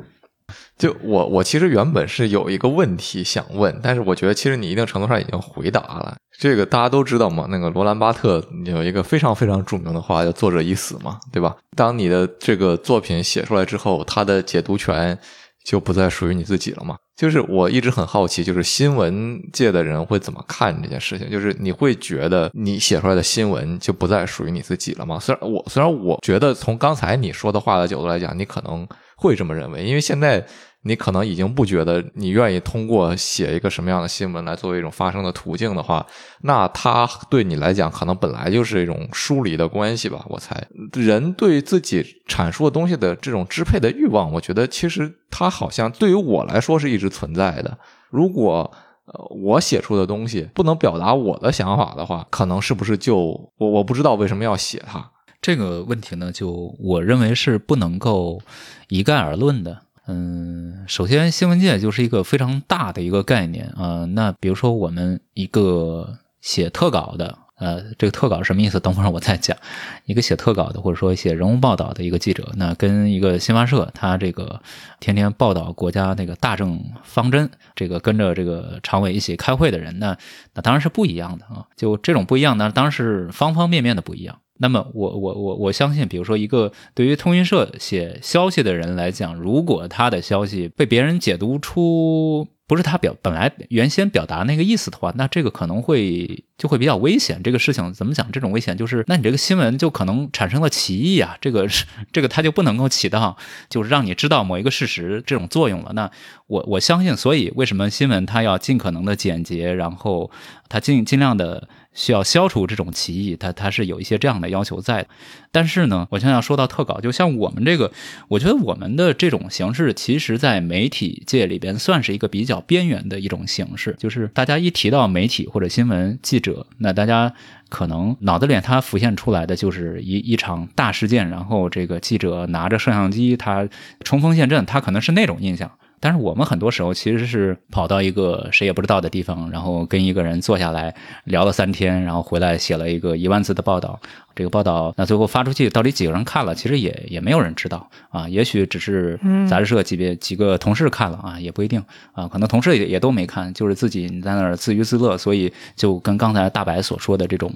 就我我其实原本是有一个问题想问，但是我觉得其实你一定程度上已经回答了。这个大家都知道嘛，那个罗兰巴特有一个非常非常著名的话，叫“作者已死”嘛，对吧？当你的这个作品写出来之后，它的解读权就不再属于你自己了嘛。就是我一直很好奇，就是新闻界的人会怎么看这件事情？就是你会觉得你写出来的新闻就不再属于你自己了吗？虽然我虽然我觉得从刚才你说的话的角度来讲，你可能会这么认为，因为现在。你可能已经不觉得你愿意通过写一个什么样的新闻来作为一种发声的途径的话，那它对你来讲可能本来就是一种疏离的关系吧。我猜，人对自己阐述的东西的这种支配的欲望，我觉得其实它好像对于我来说是一直存在的。如果呃我写出的东西不能表达我的想法的话，可能是不是就我我不知道为什么要写它这个问题呢？就我认为是不能够一概而论的。嗯，首先，新闻界就是一个非常大的一个概念啊。那比如说，我们一个写特稿的，呃，这个特稿什么意思？等会儿我再讲。一个写特稿的，或者说写人物报道的一个记者，那跟一个新华社，他这个天天报道国家那个大政方针，这个跟着这个常委一起开会的人那，那当然是不一样的啊。就这种不一样呢，当然是方方面面的不一样。那么我我我我相信，比如说一个对于通讯社写消息的人来讲，如果他的消息被别人解读出不是他表本来原先表达那个意思的话，那这个可能会就会比较危险。这个事情怎么讲？这种危险就是，那你这个新闻就可能产生了歧义啊。这个是这个，它就不能够起到就是让你知道某一个事实这种作用了。那我我相信，所以为什么新闻它要尽可能的简洁，然后它尽尽量的。需要消除这种歧义，它它是有一些这样的要求在的。但是呢，我想想说到特稿，就像我们这个，我觉得我们的这种形式，其实在媒体界里边算是一个比较边缘的一种形式。就是大家一提到媒体或者新闻记者，那大家可能脑子里他浮现出来的就是一一场大事件，然后这个记者拿着摄像机，他冲锋陷阵，他可能是那种印象。但是我们很多时候其实是跑到一个谁也不知道的地方，然后跟一个人坐下来聊了三天，然后回来写了一个一万字的报道。这个报道那最后发出去，到底几个人看了？其实也也没有人知道啊。也许只是杂志社级别几个同事看了啊，也不一定啊。可能同事也也都没看，就是自己在那儿自娱自乐。所以就跟刚才大白所说的这种，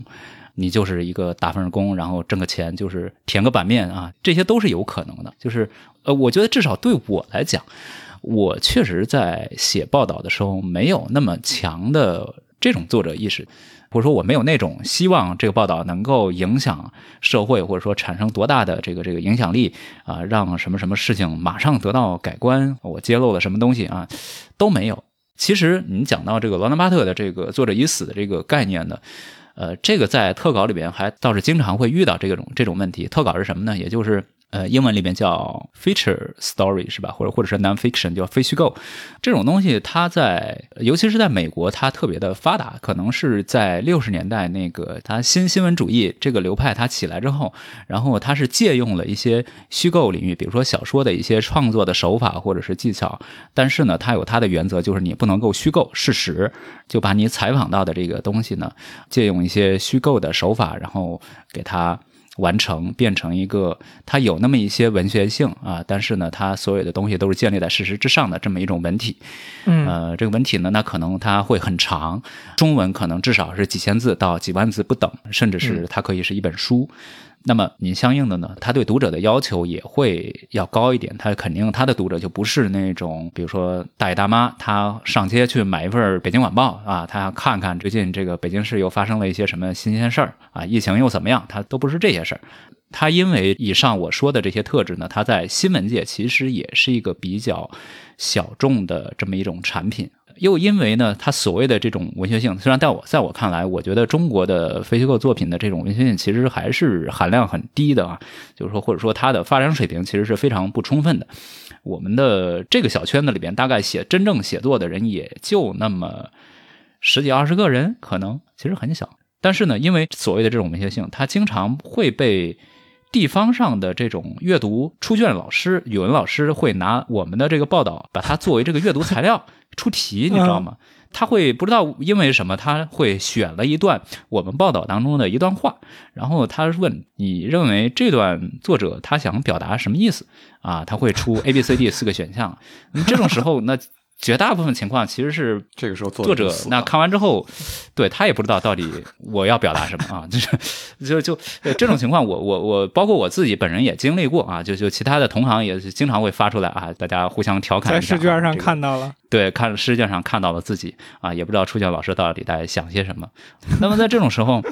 你就是一个打份工，然后挣个钱，就是填个版面啊，这些都是有可能的。就是呃，我觉得至少对我来讲。我确实在写报道的时候没有那么强的这种作者意识，或者说我没有那种希望这个报道能够影响社会，或者说产生多大的这个这个影响力啊，让什么什么事情马上得到改观。我揭露了什么东西啊，都没有。其实你讲到这个罗兰巴特的这个作者已死的这个概念呢，呃，这个在特稿里边还倒是经常会遇到这种这种问题。特稿是什么呢？也就是。呃，英文里面叫 feature story 是吧？或者或者是 nonfiction 叫非虚构，这种东西它在尤其是在美国，它特别的发达。可能是在六十年代那个它新新闻主义这个流派它起来之后，然后它是借用了一些虚构领域，比如说小说的一些创作的手法或者是技巧。但是呢，它有它的原则，就是你不能够虚构事实，就把你采访到的这个东西呢，借用一些虚构的手法，然后给它。完成变成一个，它有那么一些文学性啊，但是呢，它所有的东西都是建立在事实之上的这么一种文体。嗯，呃，这个文体呢，那可能它会很长，中文可能至少是几千字到几万字不等，甚至是它可以是一本书。那么你相应的呢，他对读者的要求也会要高一点。他肯定他的读者就不是那种，比如说大爷大妈，他上街去买一份《北京晚报》啊，他看看最近这个北京市又发生了一些什么新鲜事儿啊，疫情又怎么样，他都不是这些事儿。他因为以上我说的这些特质呢，他在新闻界其实也是一个比较小众的这么一种产品。又因为呢，它所谓的这种文学性，虽然在我在我看来，我觉得中国的非虚构作品的这种文学性其实还是含量很低的啊，就是说或者说它的发展水平其实是非常不充分的。我们的这个小圈子里边，大概写真正写作的人也就那么十几二十个人，可能其实很小。但是呢，因为所谓的这种文学性，它经常会被。地方上的这种阅读出卷老师，语文老师会拿我们的这个报道，把它作为这个阅读材料出题，你知道吗？他会不知道因为什么，他会选了一段我们报道当中的一段话，然后他问你认为这段作者他想表达什么意思啊？他会出 A、B、C、D 四个选项，这种时候那。绝大部分情况其实是这个时候作者那看完之后，对他也不知道到底我要表达什么啊，就是就就这种情况，我我我包括我自己本人也经历过啊，就就其他的同行也是经常会发出来啊，大家互相调侃在试卷上看到了，对，看试卷上看到了自己啊，也不知道出卷老师到底在想些什么。那么在这种时候。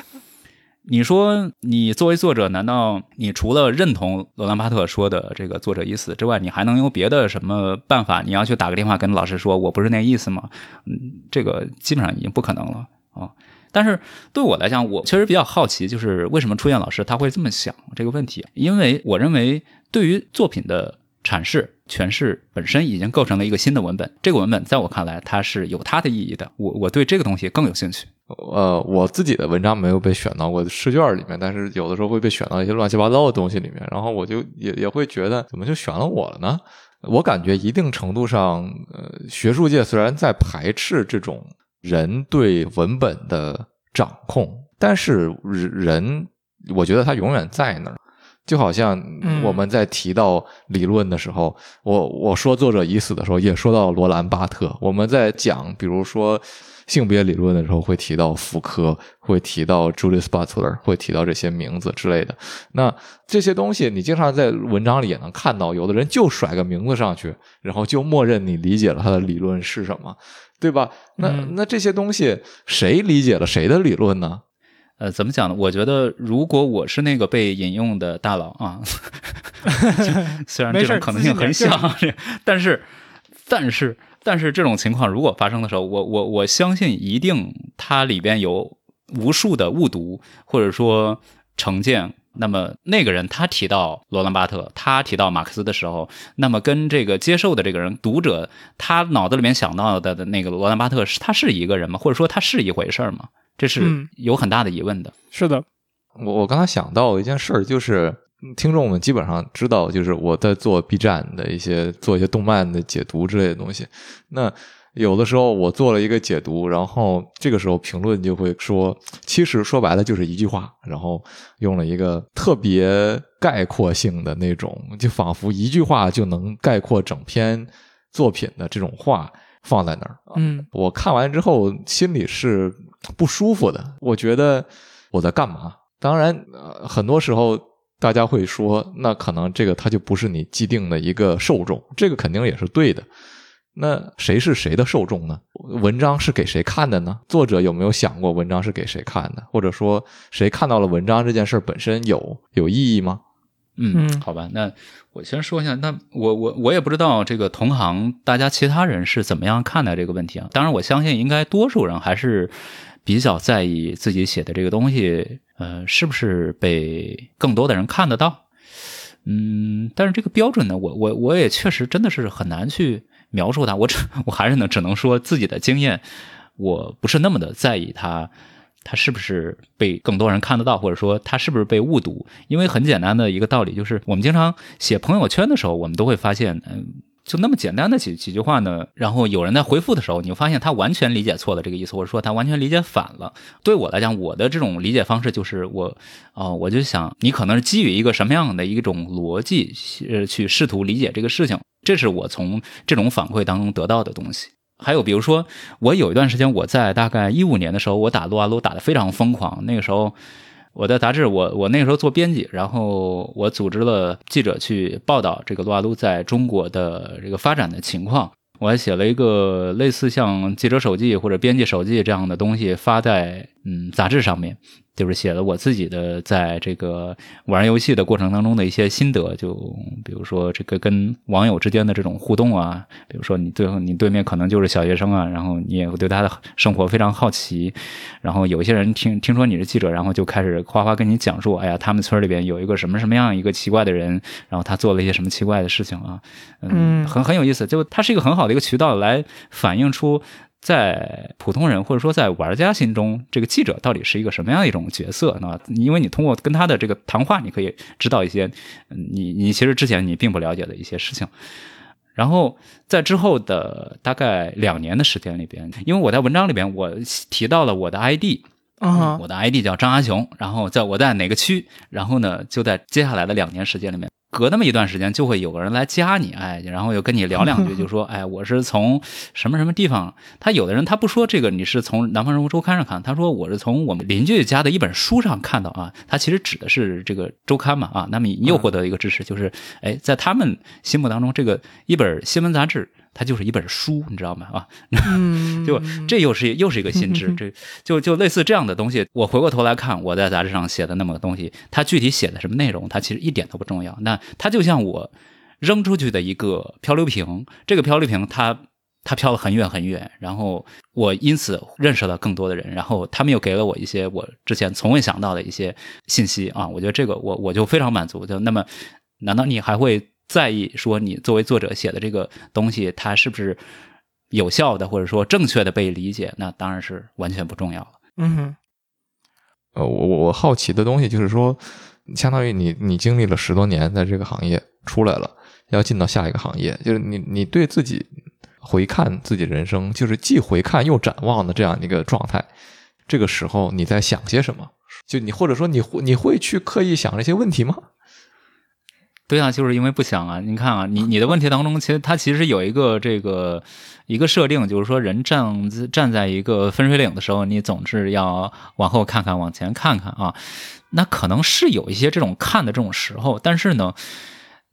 你说，你作为作者，难道你除了认同罗兰巴特说的这个作者意思之外，你还能有别的什么办法？你要去打个电话跟老师说，我不是那意思吗？嗯，这个基本上已经不可能了啊。但是对我来讲，我确实比较好奇，就是为什么出现老师他会这么想这个问题？因为我认为，对于作品的阐释。诠释本身已经构成了一个新的文本，这个文本在我看来它是有它的意义的。我我对这个东西更有兴趣。呃，我自己的文章没有被选到过试卷里面，但是有的时候会被选到一些乱七八糟的东西里面，然后我就也也会觉得怎么就选了我了呢？我感觉一定程度上，呃，学术界虽然在排斥这种人对文本的掌控，但是人，我觉得他永远在那儿。就好像我们在提到理论的时候，我我说作者已死的时候，也说到罗兰巴特。我们在讲，比如说性别理论的时候，会提到福柯，会提到 Julius Butler，会提到这些名字之类的。那这些东西，你经常在文章里也能看到，有的人就甩个名字上去，然后就默认你理解了他的理论是什么，对吧？那那这些东西，谁理解了谁的理论呢？呃，怎么讲呢？我觉得，如果我是那个被引用的大佬啊，虽然这种可能性很小，但是，但是，但是这种情况如果发生的时候，我我我相信一定它里边有无数的误读或者说成见。那么那个人他提到罗兰巴特，他提到马克思的时候，那么跟这个接受的这个人读者他脑子里面想到的的那个罗兰巴特是他是一个人吗？或者说他是一回事吗？这是有很大的疑问的。是的，我我刚才想到一件事儿，就是听众们基本上知道，就是我在做 B 站的一些做一些动漫的解读之类的东西。那有的时候我做了一个解读，然后这个时候评论就会说，其实说白了就是一句话，然后用了一个特别概括性的那种，就仿佛一句话就能概括整篇作品的这种话放在那儿。嗯，我看完之后心里是不舒服的，我觉得我在干嘛？当然，很多时候大家会说，那可能这个它就不是你既定的一个受众，这个肯定也是对的。那谁是谁的受众呢？文章是给谁看的呢？作者有没有想过文章是给谁看的？或者说谁看到了文章这件事本身有有意义吗？嗯，好吧，那我先说一下。那我我我也不知道这个同行大家其他人是怎么样看待这个问题啊。当然，我相信应该多数人还是比较在意自己写的这个东西，呃，是不是被更多的人看得到？嗯，但是这个标准呢，我我我也确实真的是很难去。描述它，我只 我还是能只能说自己的经验，我不是那么的在意它，它是不是被更多人看得到，或者说它是不是被误读？因为很简单的一个道理就是，我们经常写朋友圈的时候，我们都会发现，嗯，就那么简单的几几句话呢，然后有人在回复的时候，你会发现他完全理解错了这个意思，或者说他完全理解反了。对我来讲，我的这种理解方式就是我，哦，我就想你可能是基于一个什么样的一种逻辑，呃，去试图理解这个事情。这是我从这种反馈当中得到的东西。还有，比如说，我有一段时间，我在大概一五年的时候，我打撸啊撸打得非常疯狂。那个时候，我的杂志，我我那个时候做编辑，然后我组织了记者去报道这个撸啊撸在中国的这个发展的情况。我还写了一个类似像记者手记或者编辑手记这样的东西，发在嗯杂志上面。就是写了我自己的在这个玩游戏的过程当中的一些心得，就比如说这个跟网友之间的这种互动啊，比如说你最后你对面可能就是小学生啊，然后你也会对他的生活非常好奇，然后有一些人听听说你是记者，然后就开始哗哗跟你讲述，哎呀，他们村里边有一个什么什么样一个奇怪的人，然后他做了一些什么奇怪的事情啊，嗯，很很有意思，就它是一个很好的一个渠道来反映出。在普通人或者说在玩家心中，这个记者到底是一个什么样一种角色？那因为你通过跟他的这个谈话，你可以知道一些你你其实之前你并不了解的一些事情。然后在之后的大概两年的时间里边，因为我在文章里边我提到了我的 ID，啊，我的 ID 叫张阿雄，然后在我在哪个区，然后呢就在接下来的两年时间里面。隔那么一段时间，就会有个人来加你，哎，然后又跟你聊两句，就说，哎，我是从什么什么地方。他有的人他不说这个，你是从《南方人物周刊》上看，他说我是从我们邻居家的一本书上看到啊。他其实指的是这个周刊嘛，啊，那么你又获得一个知识，就是，哎，在他们心目当中，这个一本新闻杂志。它就是一本书，你知道吗？啊，就这又是又是一个新知，这就就类似这样的东西。我回过头来看我在杂志上写的那么个东西，它具体写的什么内容，它其实一点都不重要。那它就像我扔出去的一个漂流瓶，这个漂流瓶它它飘了很远很远，然后我因此认识了更多的人，然后他们又给了我一些我之前从未想到的一些信息啊。我觉得这个我我就非常满足。就那么，难道你还会？在意说你作为作者写的这个东西，它是不是有效的，或者说正确的被理解？那当然是完全不重要了。嗯，呃，我我我好奇的东西就是说，相当于你你经历了十多年在这个行业出来了，要进到下一个行业，就是你你对自己回看自己人生，就是既回看又展望的这样一个状态，这个时候你在想些什么？就你或者说你会你会去刻意想这些问题吗？对啊，就是因为不想啊。你看啊，你你的问题当中，其实它其实有一个这个一个设定，就是说人站站在一个分水岭的时候，你总是要往后看看，往前看看啊。那可能是有一些这种看的这种时候，但是呢，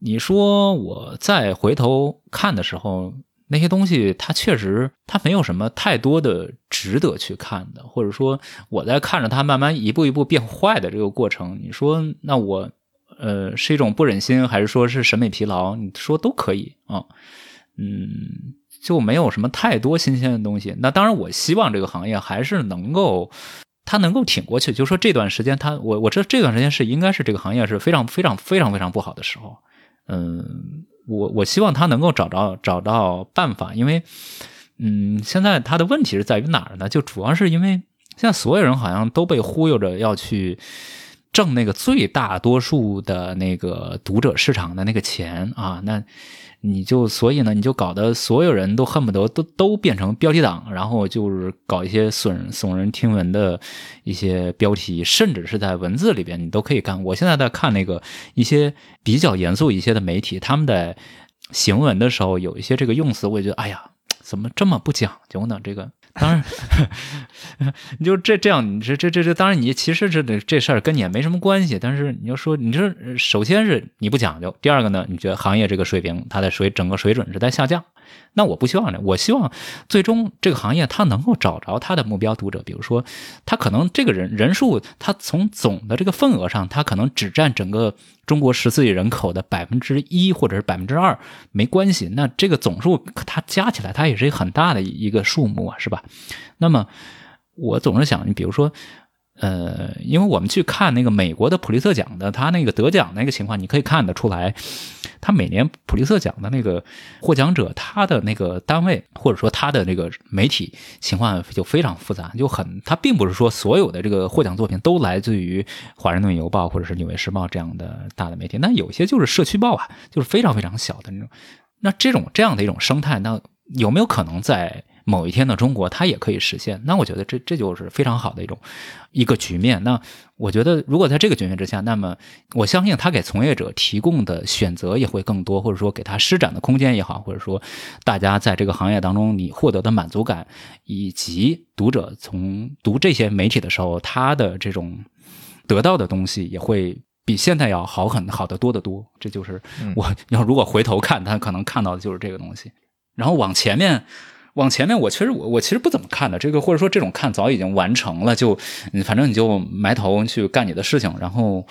你说我再回头看的时候，那些东西它确实它没有什么太多的值得去看的，或者说我在看着它慢慢一步一步变坏的这个过程，你说那我。呃，是一种不忍心，还是说是审美疲劳？你说都可以啊，嗯，就没有什么太多新鲜的东西。那当然，我希望这个行业还是能够，它能够挺过去。就说这段时间，它我我这这段时间是应该是这个行业是非常非常非常非常不好的时候。嗯，我我希望它能够找着找到办法，因为嗯，现在它的问题是在于哪儿呢？就主要是因为现在所有人好像都被忽悠着要去。挣那个最大多数的那个读者市场的那个钱啊，那你就所以呢，你就搞得所有人都恨不得都都变成标题党，然后就是搞一些损耸人听闻的一些标题，甚至是在文字里边你都可以看。我现在在看那个一些比较严肃一些的媒体，他们在行文的时候有一些这个用词，我觉得哎呀，怎么这么不讲究呢？这个。当然，你就这这样，你这这这这，当然你其实这这事儿跟你也没什么关系。但是你要说，你这首先是你不讲究，第二个呢，你觉得行业这个水平，它的水整个水准是在下降。那我不希望呢，我希望最终这个行业它能够找着它的目标读者，比如说他可能这个人人数，他从总的这个份额上，他可能只占整个中国十四亿人口的百分之一或者是百分之二，没关系。那这个总数它加起来，它也是一个很大的一个数目啊，是吧？那么我总是想，你比如说。呃，因为我们去看那个美国的普利策奖的，他那个得奖那个情况，你可以看得出来，他每年普利策奖的那个获奖者，他的那个单位或者说他的那个媒体情况就非常复杂，就很，他并不是说所有的这个获奖作品都来自于《华盛顿邮报》或者是《纽约时报》这样的大的媒体，那有些就是社区报啊，就是非常非常小的那种，那这种这样的一种生态，那有没有可能在？某一天的中国，它也可以实现。那我觉得这这就是非常好的一种一个局面。那我觉得，如果在这个局面之下，那么我相信他给从业者提供的选择也会更多，或者说给他施展的空间也好，或者说大家在这个行业当中你获得的满足感，以及读者从读这些媒体的时候，他的这种得到的东西也会比现在要好很好的多得多。这就是我 要如果回头看，他可能看到的就是这个东西。然后往前面。往前面，我确实我我其实不怎么看的这个，或者说这种看早已经完成了，就反正你就埋头去干你的事情，然后，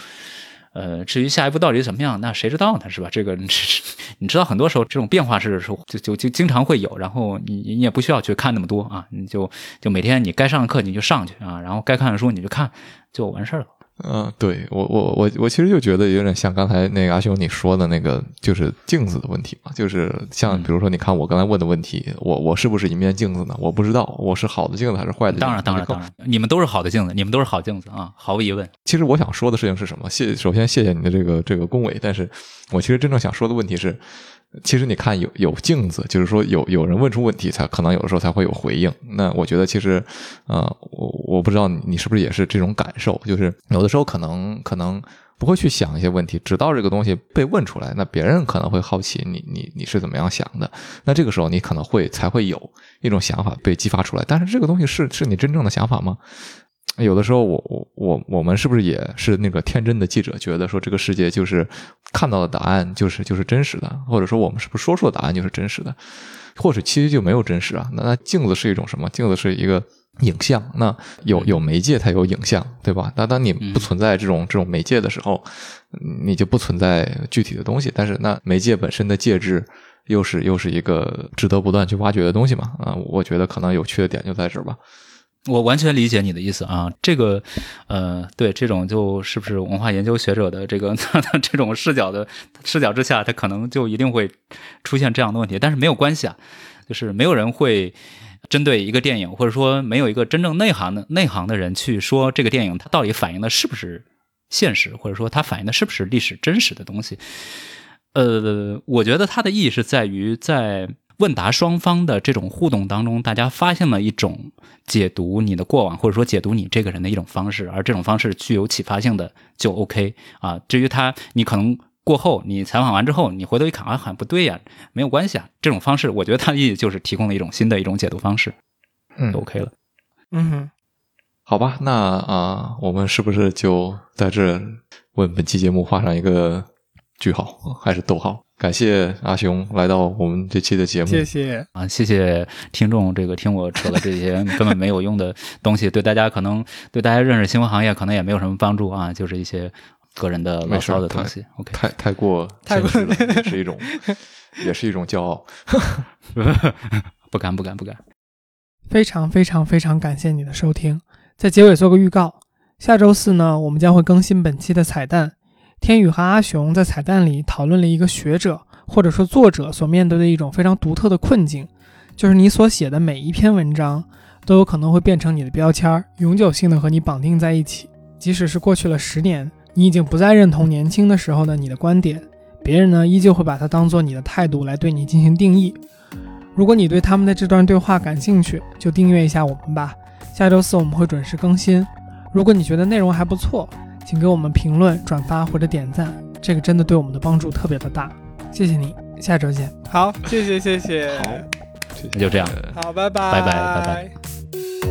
呃，至于下一步到底怎么样，那谁知道呢？是吧？这个你知道，很多时候这种变化是就就就经常会有，然后你你也不需要去看那么多啊，你就就每天你该上的课你就上去啊，然后该看的书你就看，就完事儿了。嗯，对我我我我其实就觉得有点像刚才那个阿雄你说的那个，就是镜子的问题嘛。就是像比如说，你看我刚才问的问题，我我是不是一面镜子呢？我不知道我是好的镜子还是坏的。当然当然当然，你们都是好的镜子，你们都是好镜子啊，毫无疑问。其实我想说的事情是什么？谢，首先谢谢你的这个这个恭维，但是我其实真正想说的问题是。其实你看，有有镜子，就是说有有人问出问题，才可能有的时候才会有回应。那我觉得其实，呃，我我不知道你是不是也是这种感受，就是有的时候可能可能不会去想一些问题，直到这个东西被问出来，那别人可能会好奇你你你是怎么样想的。那这个时候你可能会才会有一种想法被激发出来。但是这个东西是是你真正的想法吗？有的时候，我我我我们是不是也是那个天真的记者，觉得说这个世界就是看到的答案就是就是真实的，或者说我们是不是说出的答案就是真实的，或者其实就没有真实啊？那那镜子是一种什么？镜子是一个影像，那有有媒介才有影像，对吧？那当你不存在这种这种媒介的时候，你就不存在具体的东西。但是那媒介本身的介质又是又是一个值得不断去挖掘的东西嘛？啊，我觉得可能有趣的点就在这儿吧。我完全理解你的意思啊，这个，呃，对这种就是不是文化研究学者的这个 这种视角的视角之下，他可能就一定会出现这样的问题。但是没有关系啊，就是没有人会针对一个电影，或者说没有一个真正内行的内行的人去说这个电影它到底反映的是不是现实，或者说它反映的是不是历史真实的东西。呃，我觉得它的意义是在于在。问答双方的这种互动当中，大家发现了一种解读你的过往，或者说解读你这个人的一种方式，而这种方式具有启发性的就 OK 啊。至于他，你可能过后你采访完之后，你回头一看啊，好像不对呀，没有关系啊。这种方式，我觉得它的意义就是提供了一种新的一种解读方式，嗯就 OK 了。嗯哼，好吧，那啊、我们是不是就在这为本期节目画上一个句号，还是逗号？感谢阿雄来到我们这期的节目。谢谢。啊，谢谢听众，这个听我扯了这些根本没有用的东西，对大家可能对大家认识新闻行业可能也没有什么帮助啊，就是一些个人的唠没事骚的东西。OK，太太过太过谦虚了也是一种，也是一种骄傲。不敢不敢不敢。非常非常非常感谢你的收听。在结尾做个预告，下周四呢，我们将会更新本期的彩蛋。天宇和阿雄在彩蛋里讨论了一个学者或者说作者所面对的一种非常独特的困境，就是你所写的每一篇文章都有可能会变成你的标签，永久性的和你绑定在一起。即使是过去了十年，你已经不再认同年轻的时候的你的观点，别人呢依旧会把它当做你的态度来对你进行定义。如果你对他们的这段对话感兴趣，就订阅一下我们吧。下周四我们会准时更新。如果你觉得内容还不错，请给我们评论、转发或者点赞，这个真的对我们的帮助特别的大。谢谢你，下周见。好，谢谢谢谢好，那就这样好，拜拜，拜拜拜拜。